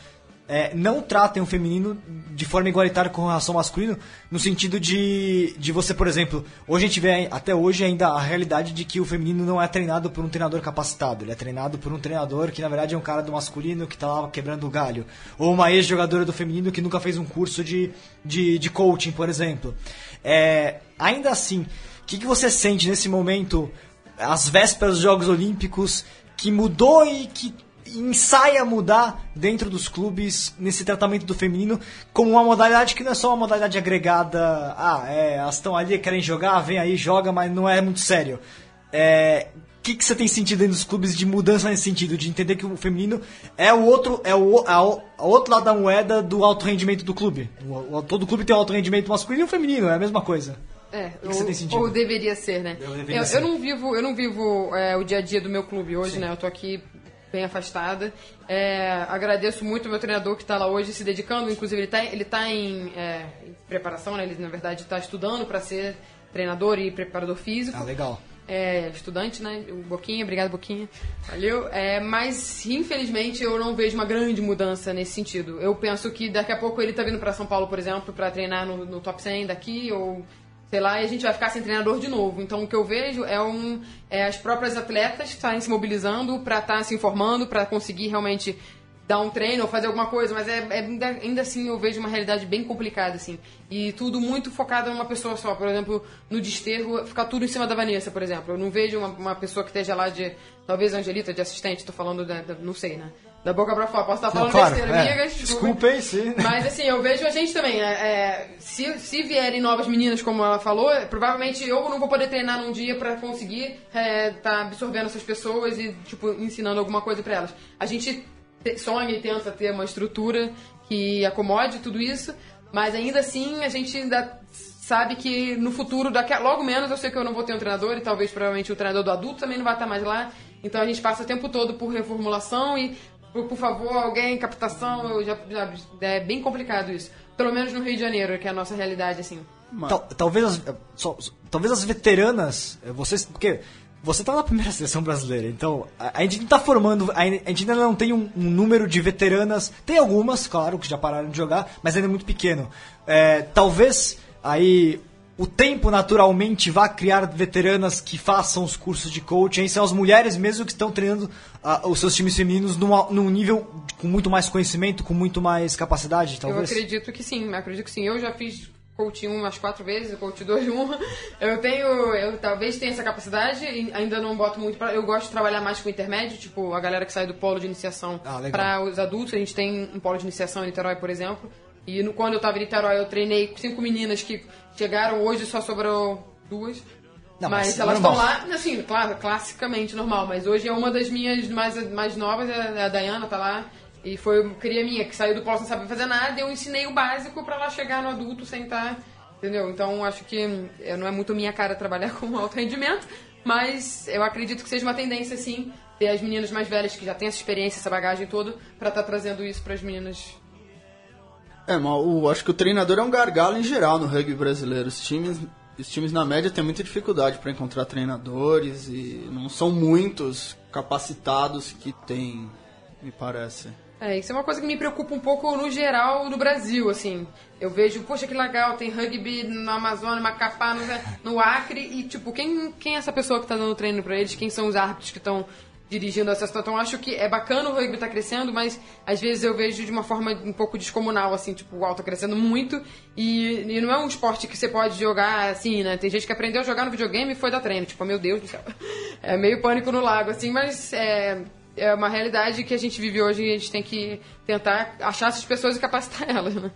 S2: é, não tratem o feminino de forma igualitária com relação ao masculino, no sentido de, de você, por exemplo, hoje a gente vê até hoje ainda a realidade de que o feminino não é treinado por um treinador capacitado, ele é treinado por um treinador que na verdade é um cara do masculino que está lá quebrando o galho, ou uma ex-jogadora do feminino que nunca fez um curso de, de, de coaching, por exemplo. É, ainda assim, o que, que você sente nesse momento, às vésperas dos Jogos Olímpicos, que mudou e que ensaia mudar dentro dos clubes nesse tratamento do feminino como uma modalidade que não é só uma modalidade agregada. Ah, é, elas estão ali, querem jogar, vem aí, joga, mas não é muito sério. É, o que, que você tem sentido dentro dos clubes de mudança nesse sentido, de entender que o feminino é o outro, é o, a, a outro lado da moeda do alto rendimento do clube. O, o, todo clube tem um alto rendimento masculino e um feminino, é a mesma coisa.
S6: É, que ou, que você tem sentido? ou deveria ser, né? Eu, eu, ser. eu não vivo, eu não vivo é, o dia a dia do meu clube hoje, Sim. né? Eu tô aqui bem afastada. É, agradeço muito o meu treinador que está lá hoje se dedicando. Inclusive, ele está ele tá em, é, em preparação, né? Ele, na verdade, está estudando para ser treinador e preparador físico.
S2: Ah, legal.
S6: É, estudante, né? Boquinha, obrigado, Boquinha. Valeu. É, mas, infelizmente, eu não vejo uma grande mudança nesse sentido. Eu penso que daqui a pouco ele está vindo para São Paulo, por exemplo, para treinar no, no top 100 daqui, ou sei lá, e a gente vai ficar sem treinador de novo. Então o que eu vejo é, um, é as próprias atletas estarem se mobilizando para estar tá se informando, para conseguir realmente dar um treino ou fazer alguma coisa, mas é, é, ainda, ainda assim eu vejo uma realidade bem complicada, assim. E tudo muito focado numa pessoa só. Por exemplo, no desterro, ficar tudo em cima da Vanessa, por exemplo. Eu não vejo uma, uma pessoa que esteja lá de, talvez Angelita, de assistente, tô falando da, da não sei, né? Da boca pra fora. Posso estar falando claro, besteira, é. amigas.
S2: Desculpem, sim.
S6: Mas assim, eu vejo a gente também. É, é, se, se vierem novas meninas, como ela falou, provavelmente eu não vou poder treinar num dia pra conseguir estar é, tá absorvendo essas pessoas e, tipo, ensinando alguma coisa pra elas. A gente sonha e tenta ter uma estrutura que acomode tudo isso, mas ainda assim a gente ainda sabe que no futuro, daqui a, logo menos, eu sei que eu não vou ter um treinador e talvez provavelmente o treinador do adulto também não vai estar mais lá. Então a gente passa o tempo todo por reformulação e por, por favor, alguém, captação, eu já, já- é bem complicado isso. Pelo menos no Rio de Janeiro, que é a nossa realidade, assim.
S2: Tal- talvez, as, só- talvez as veteranas, eh, vocês, porque você tá na primeira seleção brasileira, então a, a gente não tá formando, a, a gente ainda não tem um, um número de veteranas, tem algumas, claro, que já pararam de jogar, mas ainda é muito pequeno. Eh, talvez aí o tempo naturalmente vá criar veteranas que façam os cursos de coaching, são as mulheres mesmo que estão treinando ah, os seus times femininos num, al- num nível com muito mais conhecimento, com muito mais capacidade, talvez.
S6: Eu acredito que sim, acredito que sim. Eu já fiz coach 1 umas quatro vezes, coach 2 uma. Eu tenho, eu talvez tenha essa capacidade, ainda não boto muito pra. Eu gosto de trabalhar mais com intermédio, tipo a galera que sai do polo de iniciação
S2: Ah,
S6: para os adultos. A gente tem um polo de iniciação em Niterói, por exemplo. E no, quando eu tava em Niterói, eu treinei cinco meninas que chegaram, hoje só sobrou duas.
S2: Não,
S6: mas,
S2: mas
S6: elas estão lá, assim, claro, classicamente normal. Mas hoje é uma das minhas mais, mais novas, é a Dayana, tá lá. E foi cria minha, que saiu do polo sem saber fazer nada. E eu ensinei o básico pra ela chegar no adulto sem estar. Entendeu? Então acho que eh, não é muito minha cara trabalhar com alto rendimento. Mas eu acredito que seja uma tendência, sim, ter as meninas mais velhas que já têm essa experiência, essa bagagem toda, pra estar trazendo isso pras meninas
S5: É, mas o, acho que o treinador é um gargalo em geral no rugby brasileiro. Os times, os times na média têm muita dificuldade para encontrar treinadores e não são muitos capacitados que tem, me parece.
S6: É, isso é uma coisa que me preocupa um pouco no geral no Brasil, assim. Eu vejo, poxa, que legal, tem rugby na Amazônia, Macapá, no, no Acre, e tipo, quem, quem é essa pessoa que tá dando treino pra eles? Quem são os árbitros que estão dirigindo essa situação? Então, acho que é bacana o rugby tá crescendo, mas às vezes eu vejo de uma forma um pouco descomunal, assim, tipo, o alto tá crescendo muito, e, e não é um esporte que você pode jogar assim, né? Tem gente que aprendeu a jogar no videogame e foi dar treino, tipo, meu Deus do céu. É meio pânico no lago, assim, mas é, é uma realidade que a gente vive hoje e a gente tem que tentar achar essas pessoas e capacitar elas, né?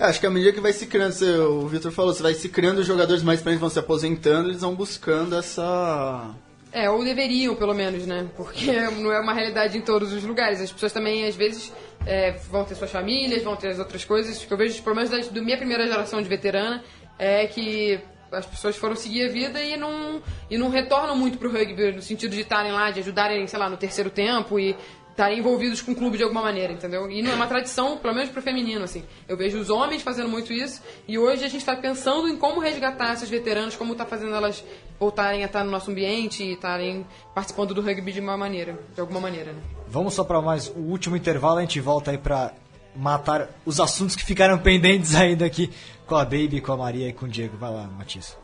S5: É, acho que à medida que vai se criando, você- o Vitor falou, você vai se criando, os jogadores mais experientes vão se aposentando, eles vão buscando essa...
S6: É, ou deveriam, pelo menos, né? Porque não é uma realidade em todos os lugares. As pessoas também, às vezes, é, vão ter suas famílias, vão ter as outras coisas. Que eu vejo, pelo menos da, minha primeira geração de veterana, é que as pessoas foram seguir a vida e não, e não retornam muito pro rugby, no sentido de estarem lá, de ajudarem, sei lá, no terceiro tempo e estarem envolvidos com o clube de alguma maneira, entendeu? E não é uma tradição, pelo menos pro feminino, assim. Eu vejo os homens fazendo muito isso e hoje a gente está pensando em como resgatar essas veteranas, como tá fazendo elas voltarem a estar no nosso ambiente e estarem participando do rugby de uma maneira, de alguma maneira, né?
S2: Vamos só para mais o último intervalo, a gente volta aí para matar os assuntos que ficaram pendentes ainda aqui com a Baby, com a Maria e com o Diego. Vai lá, Matias.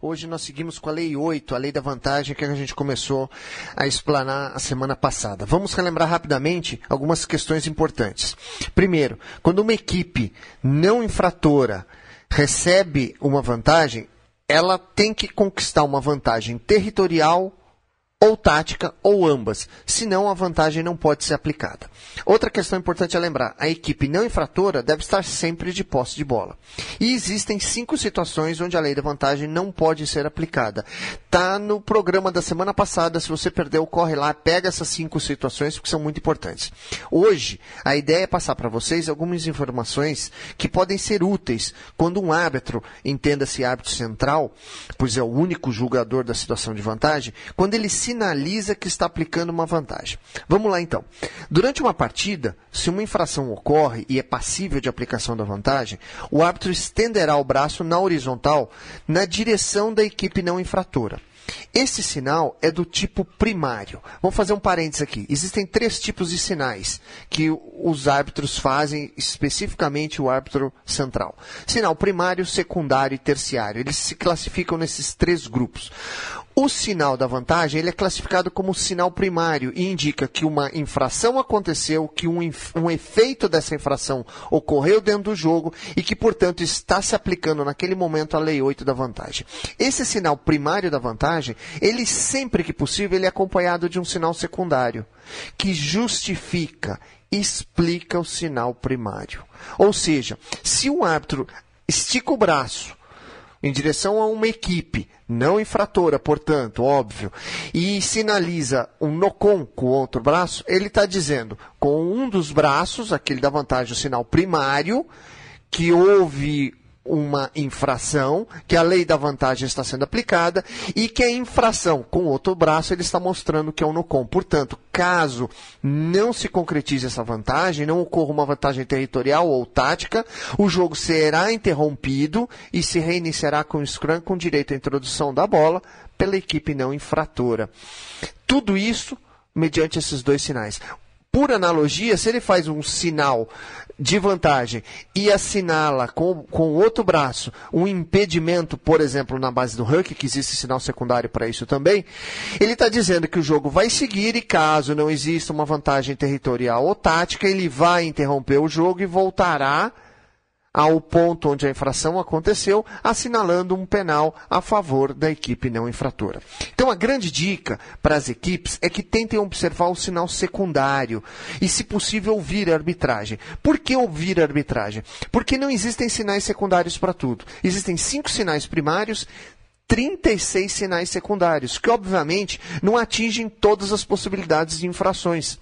S10: Hoje nós seguimos com a Lei 8, a Lei da Vantagem, que a gente começou a explanar a semana passada. Vamos relembrar rapidamente algumas questões importantes. Primeiro, quando uma equipe não infratora recebe uma vantagem, ela tem que conquistar uma vantagem territorial ou tática, ou ambas. Senão, a vantagem não pode ser aplicada. Outra questão importante a lembrar: a equipe não infratora deve estar sempre de posse de bola. E existem cinco situações onde a lei da vantagem não pode ser aplicada. Tá no programa da semana passada. Se você perdeu, corre lá, pega essas cinco situações, porque são muito importantes. Hoje, a ideia é passar para vocês algumas informações que podem ser úteis quando um árbitro, entenda-se árbitro central, pois é o único julgador da situação de vantagem, quando ele sinaliza que está aplicando uma vantagem. Vamos lá então. Durante uma partida, se uma infração ocorre e é passível de aplicação da vantagem, o árbitro estenderá o braço na horizontal na direção da equipe não infratora. Esse sinal é do tipo primário. Vamos fazer um parênteses aqui. Existem três tipos de sinais que os árbitros fazem, especificamente o árbitro central: sinal primário, secundário e terciário. Eles se classificam nesses três grupos. O sinal da vantagem ele é classificado como sinal primário e indica que uma infração aconteceu, que um, um efeito dessa infração ocorreu dentro do jogo e que, portanto, está se aplicando naquele momento a Lei 8 da vantagem. Esse sinal primário da vantagem, ele sempre que possível, ele é acompanhado de um sinal secundário, que justifica, explica o sinal primário. Ou seja, se um árbitro estica o braço em direção a uma equipe não infratora, portanto, óbvio, e sinaliza um nocon com o outro braço, ele está dizendo com um dos braços, aquele da vantagem, o sinal primário, que houve uma infração, que a lei da vantagem está sendo aplicada e que a infração com o outro braço ele está mostrando que é um NOCOM. Portanto, caso não se concretize essa vantagem, não ocorra uma vantagem territorial ou tática, o jogo será interrompido e se reiniciará com o scrum com direito à introdução da bola pela equipe não infratora. Tudo isso mediante esses dois sinais. Por analogia, se ele faz um sinal de vantagem e assinala com, com outro braço um impedimento, por exemplo, na base do Huck, que existe sinal secundário para isso também, ele está dizendo que o jogo vai seguir e caso não exista uma vantagem territorial ou tática, ele vai interromper o jogo e voltará ao ponto onde a infração aconteceu, assinalando um penal a favor da equipe não infratora. Então, a grande dica para as equipes é que tentem observar o sinal secundário e, se possível, ouvir a arbitragem. Por que ouvir a arbitragem? Porque não existem sinais secundários para tudo. Existem cinco sinais primários, 36 sinais secundários, que obviamente não atingem todas as possibilidades de infrações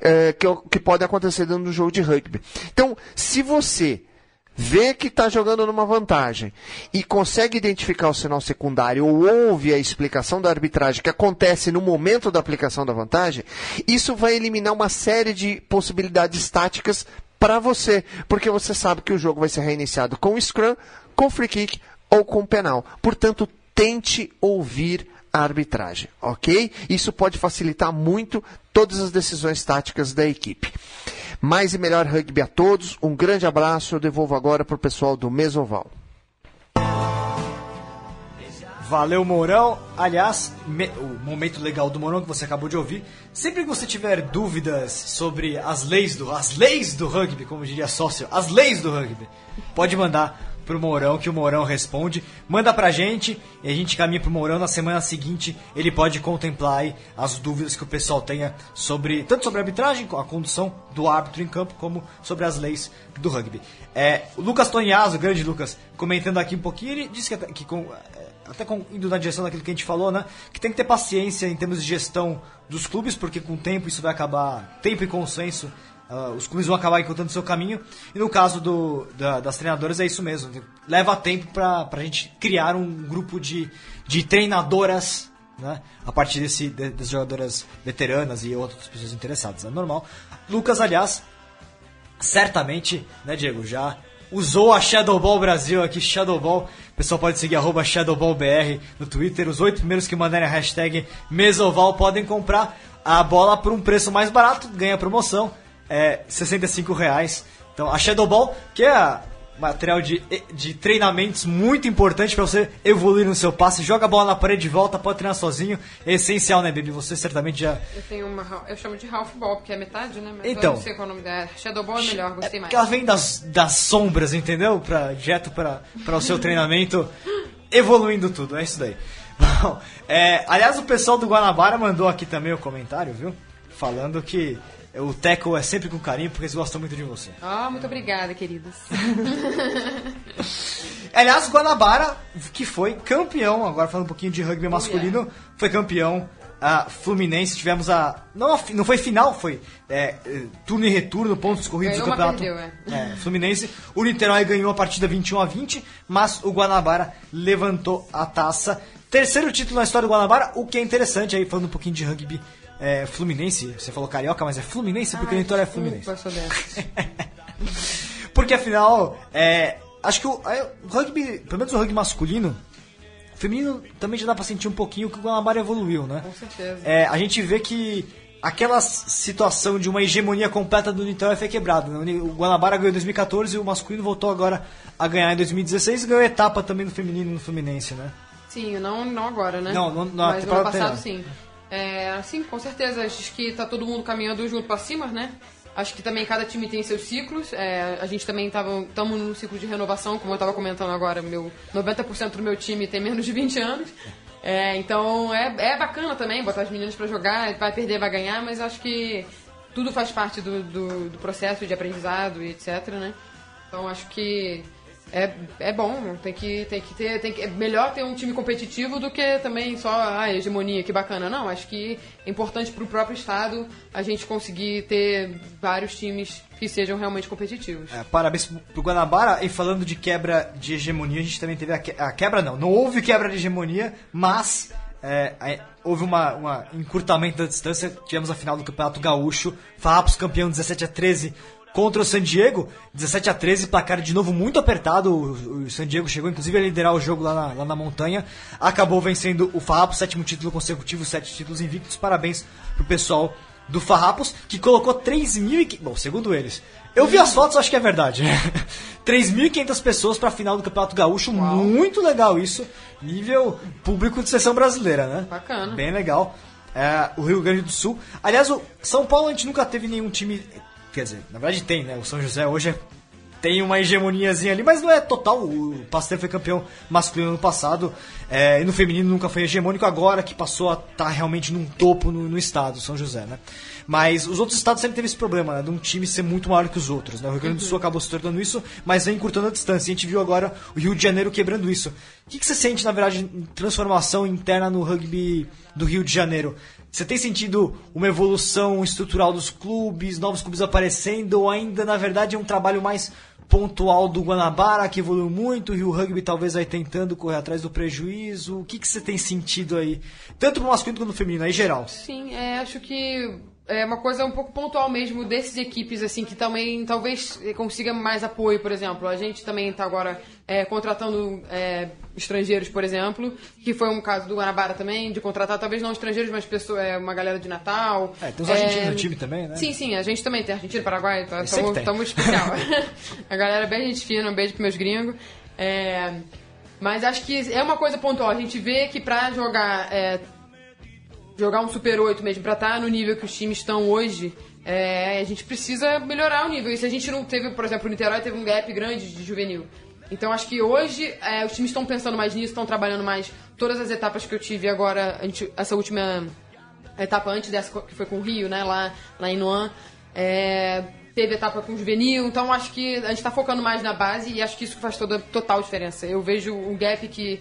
S10: é, que, que podem acontecer dentro do jogo de rugby. Então, se você vê que está jogando numa vantagem e consegue identificar o sinal secundário ou ouve a explicação da arbitragem que acontece no momento da aplicação da vantagem, isso vai eliminar uma série de possibilidades táticas para você, porque você sabe que o jogo vai ser reiniciado com scrum, com free kick ou com penal. Portanto, tente ouvir a arbitragem, ok? Isso pode facilitar muito todas as decisões táticas da equipe. Mais e melhor rugby a todos. Um grande abraço. Eu devolvo agora para o pessoal do Mesoval.
S2: Valeu, Mourão. Aliás, me- o momento legal do Mourão que você acabou de ouvir. Sempre que você tiver dúvidas sobre as leis do as leis do rugby, como diria sócio, as leis do rugby, pode mandar pro Mourão que o Mourão responde. Manda pra gente e a gente caminha pro Mourão na semana seguinte. Ele pode contemplar aí as dúvidas que o pessoal tenha sobre tanto sobre a arbitragem, a condução do árbitro em campo, como sobre as leis do rugby. É, o Lucas Tonhazo, o grande Lucas, comentando aqui um pouquinho, ele disse que, até- que com, é, até com- indo na direção daquilo que a gente falou, né? Que tem que ter paciência em termos de gestão dos clubes, porque com o tempo isso vai acabar, tempo e consenso, ah, os clubes vão acabar encontrando seu caminho. E no caso do, da- das treinadoras é isso mesmo. Leva tempo pra, pra gente criar um grupo de, de treinadoras, né? A partir desse, de- das jogadoras veteranas e outras pessoas interessadas. É normal. Lucas, aliás, certamente, né, Diego, já usou a Shadowball Brasil aqui, Shadowball. O pessoal pode seguir arroba ShadowballBR no Twitter. Os oito primeiros que mandarem a hashtag Mesoval podem comprar a bola por um preço mais barato, ganha promoção, é 65 reais. Então a Shadowball, que é material de, de treinamentos muito importante para você evoluir no seu passe, joga a bola na parede de volta, pode treinar sozinho, é essencial, né, Baby? Você certamente já
S6: Eu tenho uma. Eu chamo de Half Ball, porque é metade, né? Mas
S2: Então.
S6: eu não sei qual é o nome dela. Shadow Ball é melhor, gostei mais.
S2: Porque ela vem das, das sombras, entendeu? Pra, direto para o seu treinamento, evoluindo tudo, é isso daí. Bom, é, aliás, o pessoal do Guanabara mandou aqui também o comentário, viu? Falando que o Teco é sempre com carinho porque eles gostam muito de você.
S6: Ah, muito obrigada, queridos.
S2: Aliás, o Guanabara, que foi campeão, agora falando um pouquinho de rugby masculino, foi campeão a Fluminense. Tivemos a. Não, a não foi final, foi é, é, turno e retorno, pontos corridos do
S6: Ganhou, mas
S2: campeonato.
S6: perdeu, é.
S2: É, Fluminense. O Niterói ganhou a partida 21 a 20, mas o Guanabara levantou a taça. Terceiro título na história do Guanabara, o que é interessante aí, falando um pouquinho de rugby é, Fluminense. Você falou carioca, mas é Fluminense porque o Niterói é Fluminense. Porque afinal, é, acho que o, o rugby, pelo menos o rugby masculino, feminino também já dá pra sentir um pouquinho que o Guanabara evoluiu, né?
S6: Com certeza.
S2: É, a gente vê que aquela situação de uma hegemonia completa do Niterói foi quebrada. né? O Guanabara ganhou em 2014 e o masculino voltou agora a ganhar em 2016 e ganhou etapa também no feminino no Fluminense, né?
S6: Sim, não, não agora, né?
S2: Não, não- não,
S6: Mas ano passado, sim. É, sim, com certeza. Acho que tá todo mundo caminhando junto pra cima, né? Acho que também cada time tem seus ciclos. É, a gente também estamos num ciclo de renovação, como eu estava comentando agora. Meu 90% do meu time tem menos de 20 anos. É, então é, é bacana também botar as meninas pra jogar. Vai perder, vai ganhar, mas acho que tudo faz parte do, do, do processo de aprendizado e etc, né? Então acho que é, é bom, tem que, tem que ter. Tem que, é melhor ter um time competitivo do que também só a hegemonia, que bacana. Não, acho que é importante para o próprio Estado a gente conseguir ter vários times que sejam realmente competitivos.
S2: É, parabéns pro- Guanabara. E falando de quebra de hegemonia, a gente também teve a, que- a quebra, não. Não houve quebra de hegemonia, mas é, houve uma, uma encurtamento da distância. Tivemos a final do Campeonato Gaúcho. Farrapos campeão 17 a 13 contra o San Diego. 17 a 13, placar de novo muito apertado. O, o San Diego chegou inclusive a liderar o jogo lá na, lá na montanha. Acabou vencendo o Farrapos, sétimo título consecutivo, sete títulos invictos. Parabéns pro pessoal do Farrapos, que colocou 3.000 Bom, segundo eles. Eu vi as fotos, acho que é verdade. 3.500 pessoas pra final do Campeonato Gaúcho. Muito legal isso. Nível público de sessão brasileira, né?
S6: Bacana.
S2: Bem legal. É, o Rio Grande do Sul. Aliás, o São Paulo a gente nunca teve nenhum time. Quer dizer, na verdade tem, né? O São José hoje é- tem uma hegemoniazinha ali, mas não é total. O Pasteur foi campeão masculino no passado. é, e no feminino nunca foi hegemônico, agora que passou a estar realmente num topo no, no estado, São José, né? Mas os outros estados sempre teve esse problema, né? De um time ser muito maior que os outros, né? O Rio Grande do Sul acabou se tornando isso, mas vem encurtando a distância. E a gente viu agora o Rio de Janeiro quebrando isso. O que, que você sente, na verdade, em transformação interna no rugby do Rio de Janeiro? Você tem sentido uma evolução estrutural dos clubes, novos clubes aparecendo, ou ainda, na verdade, é um trabalho mais pontual do Guanabara, que evoluiu muito, e o rugby talvez aí tentando correr atrás do prejuízo? O que, que você tem sentido aí? Tanto no masculino quanto no feminino, aí geral.
S6: Sim, é, acho que é uma coisa um pouco pontual mesmo desses equipes, assim, que também talvez consiga mais apoio, por exemplo. A gente também está agora é, contratando é, estrangeiros, por exemplo, que foi um caso do Guanabara também, de contratar talvez não estrangeiros, mas pessoa, é, uma galera de Natal.
S2: É, tem os argentinos no time também, né?
S6: Sim, sim, a gente também tem Argentina, Paraguai, tá,
S2: que tem.
S6: estamos especial. a galera é bem gente fina, um beijo pros meus gringos. É, mas acho que é uma coisa pontual. A gente vê que pra jogar é, jogar um Super 8 mesmo, pra estar no nível que os times estão hoje, é, a gente precisa melhorar o nível. E se a gente não teve, por exemplo, o Niterói teve um gap grande de juvenil. Então acho que hoje é, os times estão pensando mais nisso, estão trabalhando mais. Todas as etapas que eu tive agora, gente- essa última etapa antes dessa que foi com o Rio, né, lá, lá em Noan, é, teve etapa com o juvenil, então acho que a gente está focando mais na base e acho que isso faz toda total diferença. Eu vejo o gap que.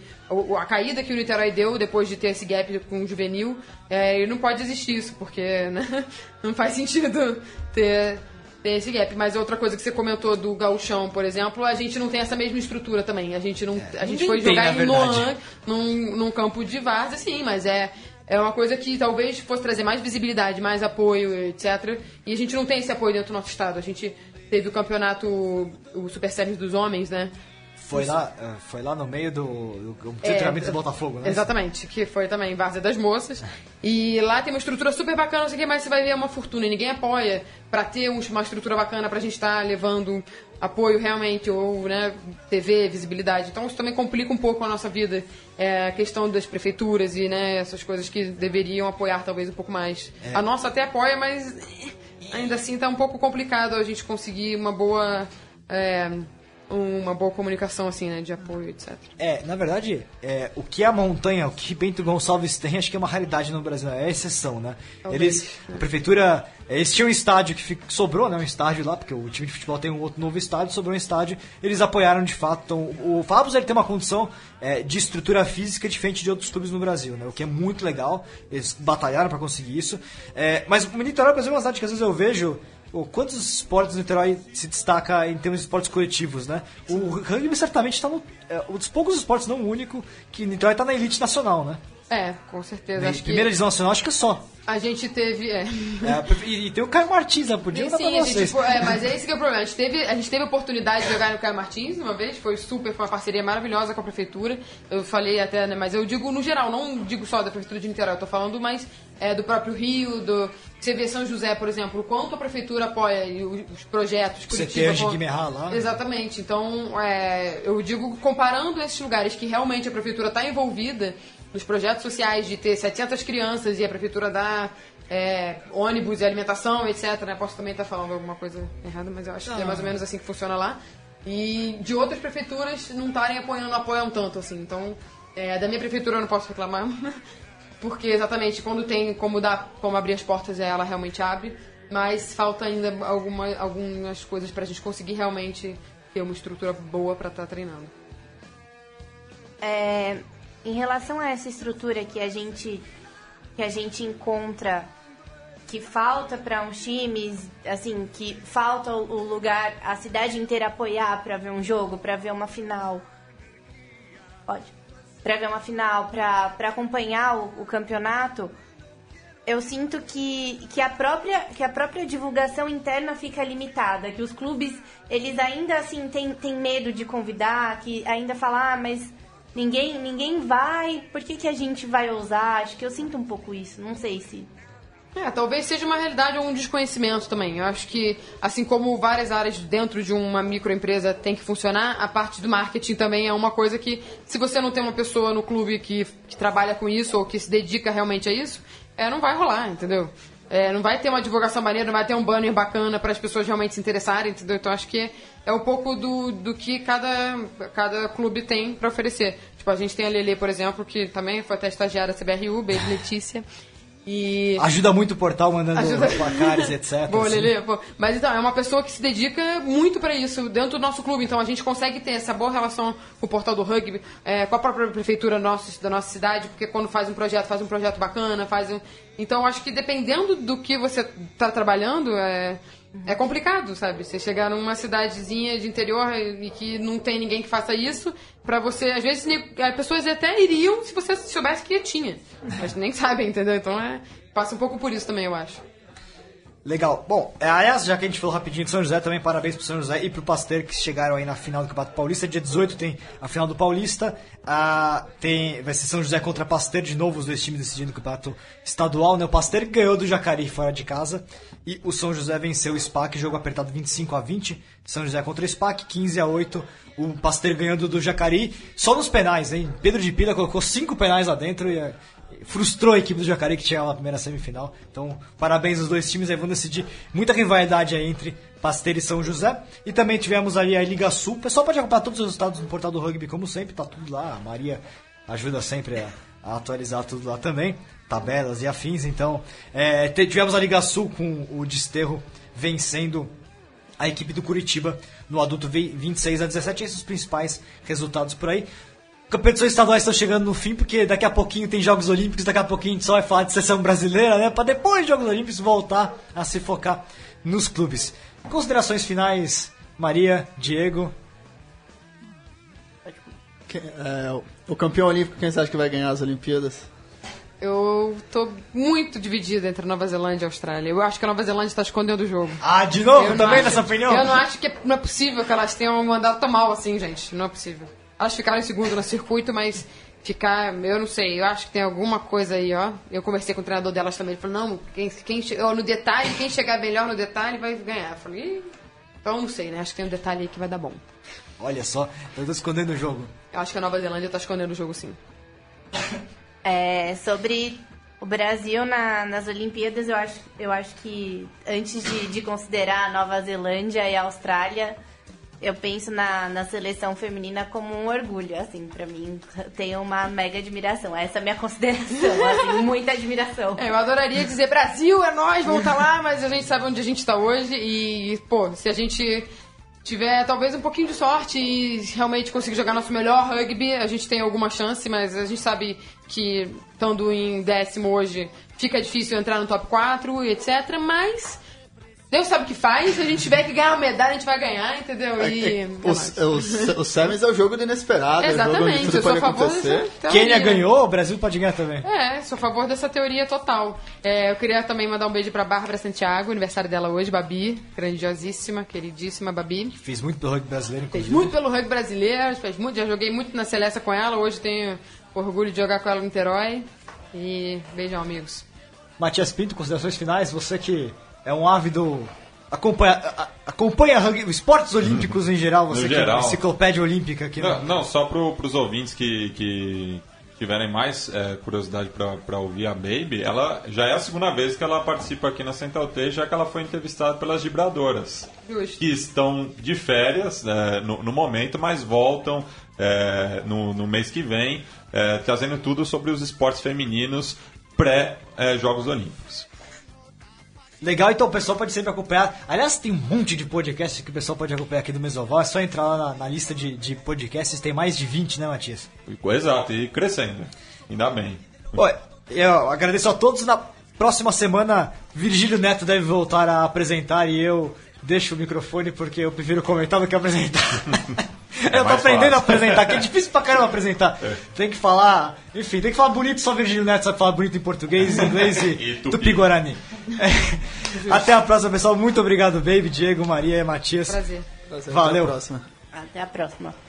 S6: A caída que o Niterói deu depois de ter esse gap com o juvenil, é, e não pode existir isso, porque né, não faz sentido ter, ter esse gap. Mas outra coisa que você comentou do gauchão, por exemplo, a gente não tem essa mesma estrutura também. A gente não. a gente foi
S2: tem,
S6: jogar
S2: na
S6: em. Noan, num, num campo de várzea, sim, mas é, é uma coisa que talvez fosse trazer mais visibilidade, mais apoio, etc. E a gente não tem esse apoio dentro do nosso estado. A gente teve o campeonato, o Super Séries dos Homens, né?
S2: Foi lá, eh, foi lá no meio do, do,
S6: É,
S2: treinamento do Botafogo, né?
S6: Exatamente, que foi também Várzea das Moças. E lá tem uma estrutura super bacana, não sei o que, mas você vai ver é uma fortuna. E ninguém apoia pra ter um- uma estrutura bacana pra gente estar levando apoio realmente, ou né, TV, visibilidade. Então isso também complica um pouco a nossa vida. É, a questão das prefeituras e né, essas coisas que deveriam apoiar talvez um pouco mais.
S2: É.
S6: A nossa até apoia, mas eh, ainda assim tá um pouco complicado a gente conseguir uma boa. é, uma boa comunicação assim, né, de apoio, etc.
S2: É, na verdade, é, o que a montanha, o que Bento Gonçalves tem, acho que é uma raridade no Brasil, é exceção, né?
S6: Talvez,
S2: Eles, a prefeitura, é, eles tinham um estádio que fi- sobrou, né? Um estádio lá, porque o time de futebol tem um outro novo estádio, sobrou um estádio, eles apoiaram de fato. Então, o Fábio ele tem uma condição é, de estrutura física diferente de outros clubes no Brasil, né? O que é muito legal, eles batalharam para conseguir isso. É, mas o Niterói, por exemplo, é uma cidade que às vezes eu vejo. Pô, quantos esportes no Niterói se destaca em termos de esportes coletivos, né? O rugby certamente está no. É, um dos poucos esportes, não o único, que Niterói está na elite nacional, né?
S6: É, com certeza.
S2: Na
S6: Acho que
S2: primeira divisão nacional, acho que é só.
S6: a gente teve. É.
S2: É, e, tem o Caio Martins, né? Podia
S6: E
S2: dar
S6: sim,
S2: pra
S6: gente,
S2: vocês.
S6: foi- é, mas é esse que é o problema. A gente, teve, a gente teve a oportunidade de jogar no Caio Martins uma vez, foi super, foi uma parceria maravilhosa com a prefeitura. Eu falei até, né, mas eu digo no geral, não digo só da prefeitura de Niterói, eu tô falando mais é, do próprio Rio, do. Você vê São José, por exemplo, o quanto a prefeitura apoia os, os projetos,
S2: Você
S6: Curitiba,
S2: tem a
S6: com-
S2: Guimerá lá.
S6: Exatamente. Então, é, eu digo, comparando esses lugares que realmente a prefeitura está envolvida nos projetos sociais de ter 700 crianças e a prefeitura dá é, ônibus e alimentação, etc. Né? Posso também estar falando alguma coisa errada, mas eu acho que é mais ou menos assim que funciona lá. E de outras prefeituras não estarem apoiando, não apoiam tanto assim. Então, é, da minha prefeitura eu não posso reclamar. Porque exatamente quando tem como dar, como abrir as portas, ela realmente abre. Mas falta ainda alguma, algumas coisas pra gente conseguir realmente ter uma estrutura boa pra estar treinando.
S4: É, em relação a essa estrutura que a gente que a gente encontra que falta para uns times, assim, que falta o lugar, a cidade inteira apoiar para ver um jogo, para ver uma final. Pode. Para ver uma final, para acompanhar o, o campeonato. Eu sinto que, que, a própria, que a própria divulgação interna fica limitada, que os clubes, eles ainda assim têm, têm medo de convidar, que ainda falam, ah, mas ninguém, ninguém vai, por que, que a gente vai ousar? Acho que eu sinto um pouco isso, não sei se.
S6: É, talvez seja uma realidade ou um desconhecimento também. Eu acho que, assim como várias áreas dentro de uma microempresa tem que funcionar, a parte do marketing também é uma coisa que, se você não tem uma pessoa no clube que, que trabalha com isso ou que se dedica realmente a isso, é, não vai rolar, entendeu? É, não vai ter uma divulgação maneira, não vai ter um banner bacana para as pessoas realmente se interessarem, entendeu? Então acho que é um pouco do, do que cada, cada clube tem para oferecer. Tipo, a gente tem a Lele, por exemplo, que também foi até estagiária da CBRU, beijo Letícia. E
S2: Ajuda muito o portal mandando
S6: Ajuda.
S2: placares, etc.
S6: Boa,
S2: assim.
S6: Lelê. Mas então, é uma pessoa que se dedica muito pra isso dentro do nosso clube. Então a gente consegue ter essa boa relação com o portal do rugby, é, com a própria prefeitura nossa, da nossa cidade, porque quando faz um projeto, faz um projeto bacana, faz um... Então acho que dependendo do que você tá trabalhando, é, é complicado, sabe? Você chegar numa cidadezinha de interior e que não tem ninguém que faça isso, pra você, às vezes, as pessoas até iriam se você soubesse que tinha. Mas nem sabem, entendeu? Então é, passa um pouco por isso também, eu acho.
S2: Legal. Bom, é, aliás, já que a gente falou rapidinho de São José, também parabéns pro São José e pro Pasteur que chegaram aí na final do Campeonato Paulista. Dia 18 tem a final do Paulista. Ah, tem, vai ser São José contra Pasteur de novo, os dois times decidindo o Campeonato Estadual. Né? O Pasteur ganhou do Jacarí fora de casa e o São José venceu o SPAC, jogo apertado 25 a 20. São José contra o SPAC, 15 a 8. O Pasteur ganhando do Jacarí só nos penais, hein? Pedro de Pila colocou cinco penais lá dentro e é, frustrou a equipe do Jacareí que tinha na primeira semifinal. Então, parabéns aos dois times aí vão decidir muita rivalidade aí entre Pasteira e São José. E também tivemos ali a Liga Sul. O pessoal pode acompanhar todos os resultados no portal do rugby, como sempre, tá tudo lá. A Maria ajuda sempre a, a atualizar tudo lá também. Tabelas e afins. Então, é, tivemos a Liga Sul com o Desterro vencendo a equipe do Curitiba no adulto vi- 26 a 17. Esses os principais resultados por aí. Competições estaduais estão chegando no fim, porque daqui a pouquinho tem Jogos Olímpicos, daqui a pouquinho a gente só vai falar de seleção brasileira, né? Pra depois dos Jogos Olímpicos voltar a se focar nos clubes. Considerações finais, Maria, Diego.
S5: Que- é, o- campeão olímpico, quem você acha que vai ganhar as Olimpíadas?
S6: Eu tô muito dividida entre Nova Zelândia e Austrália. Eu acho que a Nova Zelândia está escondendo o jogo.
S2: Ah, de novo?
S6: Eu não
S2: Também
S6: acho-
S2: nessa opinião?
S6: Eu não acho que é, não é possível que elas tenham mandado tão mal assim, gente. Não é possível. Elas ficaram em segundo no circuito, mas ficar, eu não sei, eu acho que tem alguma coisa aí, ó. Eu conversei com o treinador delas também, ele falou, não, quem, quem ó, no detalhe, quem chegar melhor no detalhe vai ganhar. Eu falei, então não sei, né? Acho que tem um detalhe aí que vai dar bom.
S2: Olha só, eu tô escondendo o jogo.
S6: Eu acho que a Nova Zelândia tá escondendo o jogo sim.
S4: É, sobre o Brasil na- nas Olimpíadas, eu acho, eu acho que antes de, de considerar a Nova Zelândia e a Austrália, eu penso na, na seleção feminina como um orgulho, assim, pra mim tenho uma mega admiração. Essa é a minha consideração, assim, muita admiração.
S6: É, eu adoraria dizer Brasil, é nós, vamos estar lá, mas a gente sabe onde a gente está hoje e, pô, se a gente tiver talvez um pouquinho de sorte e realmente conseguir jogar nosso melhor rugby, a gente tem alguma chance, mas a gente sabe que estando em décimo hoje fica difícil entrar no top 4 e etc, mas Deus sabe o que faz, se a gente tiver que ganhar uma medalha, a gente vai ganhar, entendeu? E... é nóis.
S5: O, o, o Semis é o jogo do inesperado, é o jogo
S6: Exatamente, eu sou a favor
S5: acontecer.
S6: dessa teoria.
S2: Quênia ganhou, o Brasil pode ganhar também.
S6: É, sou a favor dessa teoria total. É, eu queria também mandar um beijo pra Bárbara Santiago, aniversário dela hoje, Babi, grandiosíssima, queridíssima Babi.
S2: Fiz muito pelo rugby brasileiro,
S6: Fez
S2: inclusive.
S6: muito pelo rugby brasileiro, fez muito, já joguei muito na Celeste com ela, hoje tenho orgulho de jogar com ela no Niterói. E beijão, amigos.
S2: Matias Pinto, considerações finais, você que é um ávido. Acompanha, acompanha rugby- esportes olímpicos em geral, você que é enciclopédia olímpica aqui.
S3: Não,
S2: no-
S3: não só para os ouvintes que, que tiverem mais é, curiosidade para ouvir a Baby, ela já é a segunda vez que ela participa aqui na Central T, já que ela foi entrevistada pelas vibradoras,
S6: Justo.
S3: que estão de férias é, no, no momento, mas voltam é, no, no mês que vem, é, trazendo tudo sobre os esportes femininos pré-Jogos Olímpicos.
S2: Legal, então o pessoal pode sempre acompanhar. Aliás, tem um monte de podcasts que o pessoal pode acompanhar aqui do Mesoval. É só entrar lá na, na lista de, de podcasts. Tem mais de 20, né, Matias?
S3: Exato, e crescendo. Ainda bem.
S2: Oi, eu agradeço a todos. Na próxima semana, Virgílio Neto deve voltar a apresentar e eu deixo o microfone porque eu prefiro comentar do que apresentar. eu tô
S3: É
S2: aprendendo a
S3: fácil.
S2: apresentar, que é difícil pra caramba apresentar. Tem que falar, enfim, tem que falar bonito, só Virgílio Neto sabe falar bonito em português, inglês e,
S3: E tupi.
S2: tupi-guarani. É. Até a próxima, pessoal. Muito obrigado, Baby, Diego, Maria e Matias.
S6: Prazer.
S5: Prazer,
S2: Valeu.
S5: Até a próxima.
S4: Até a próxima.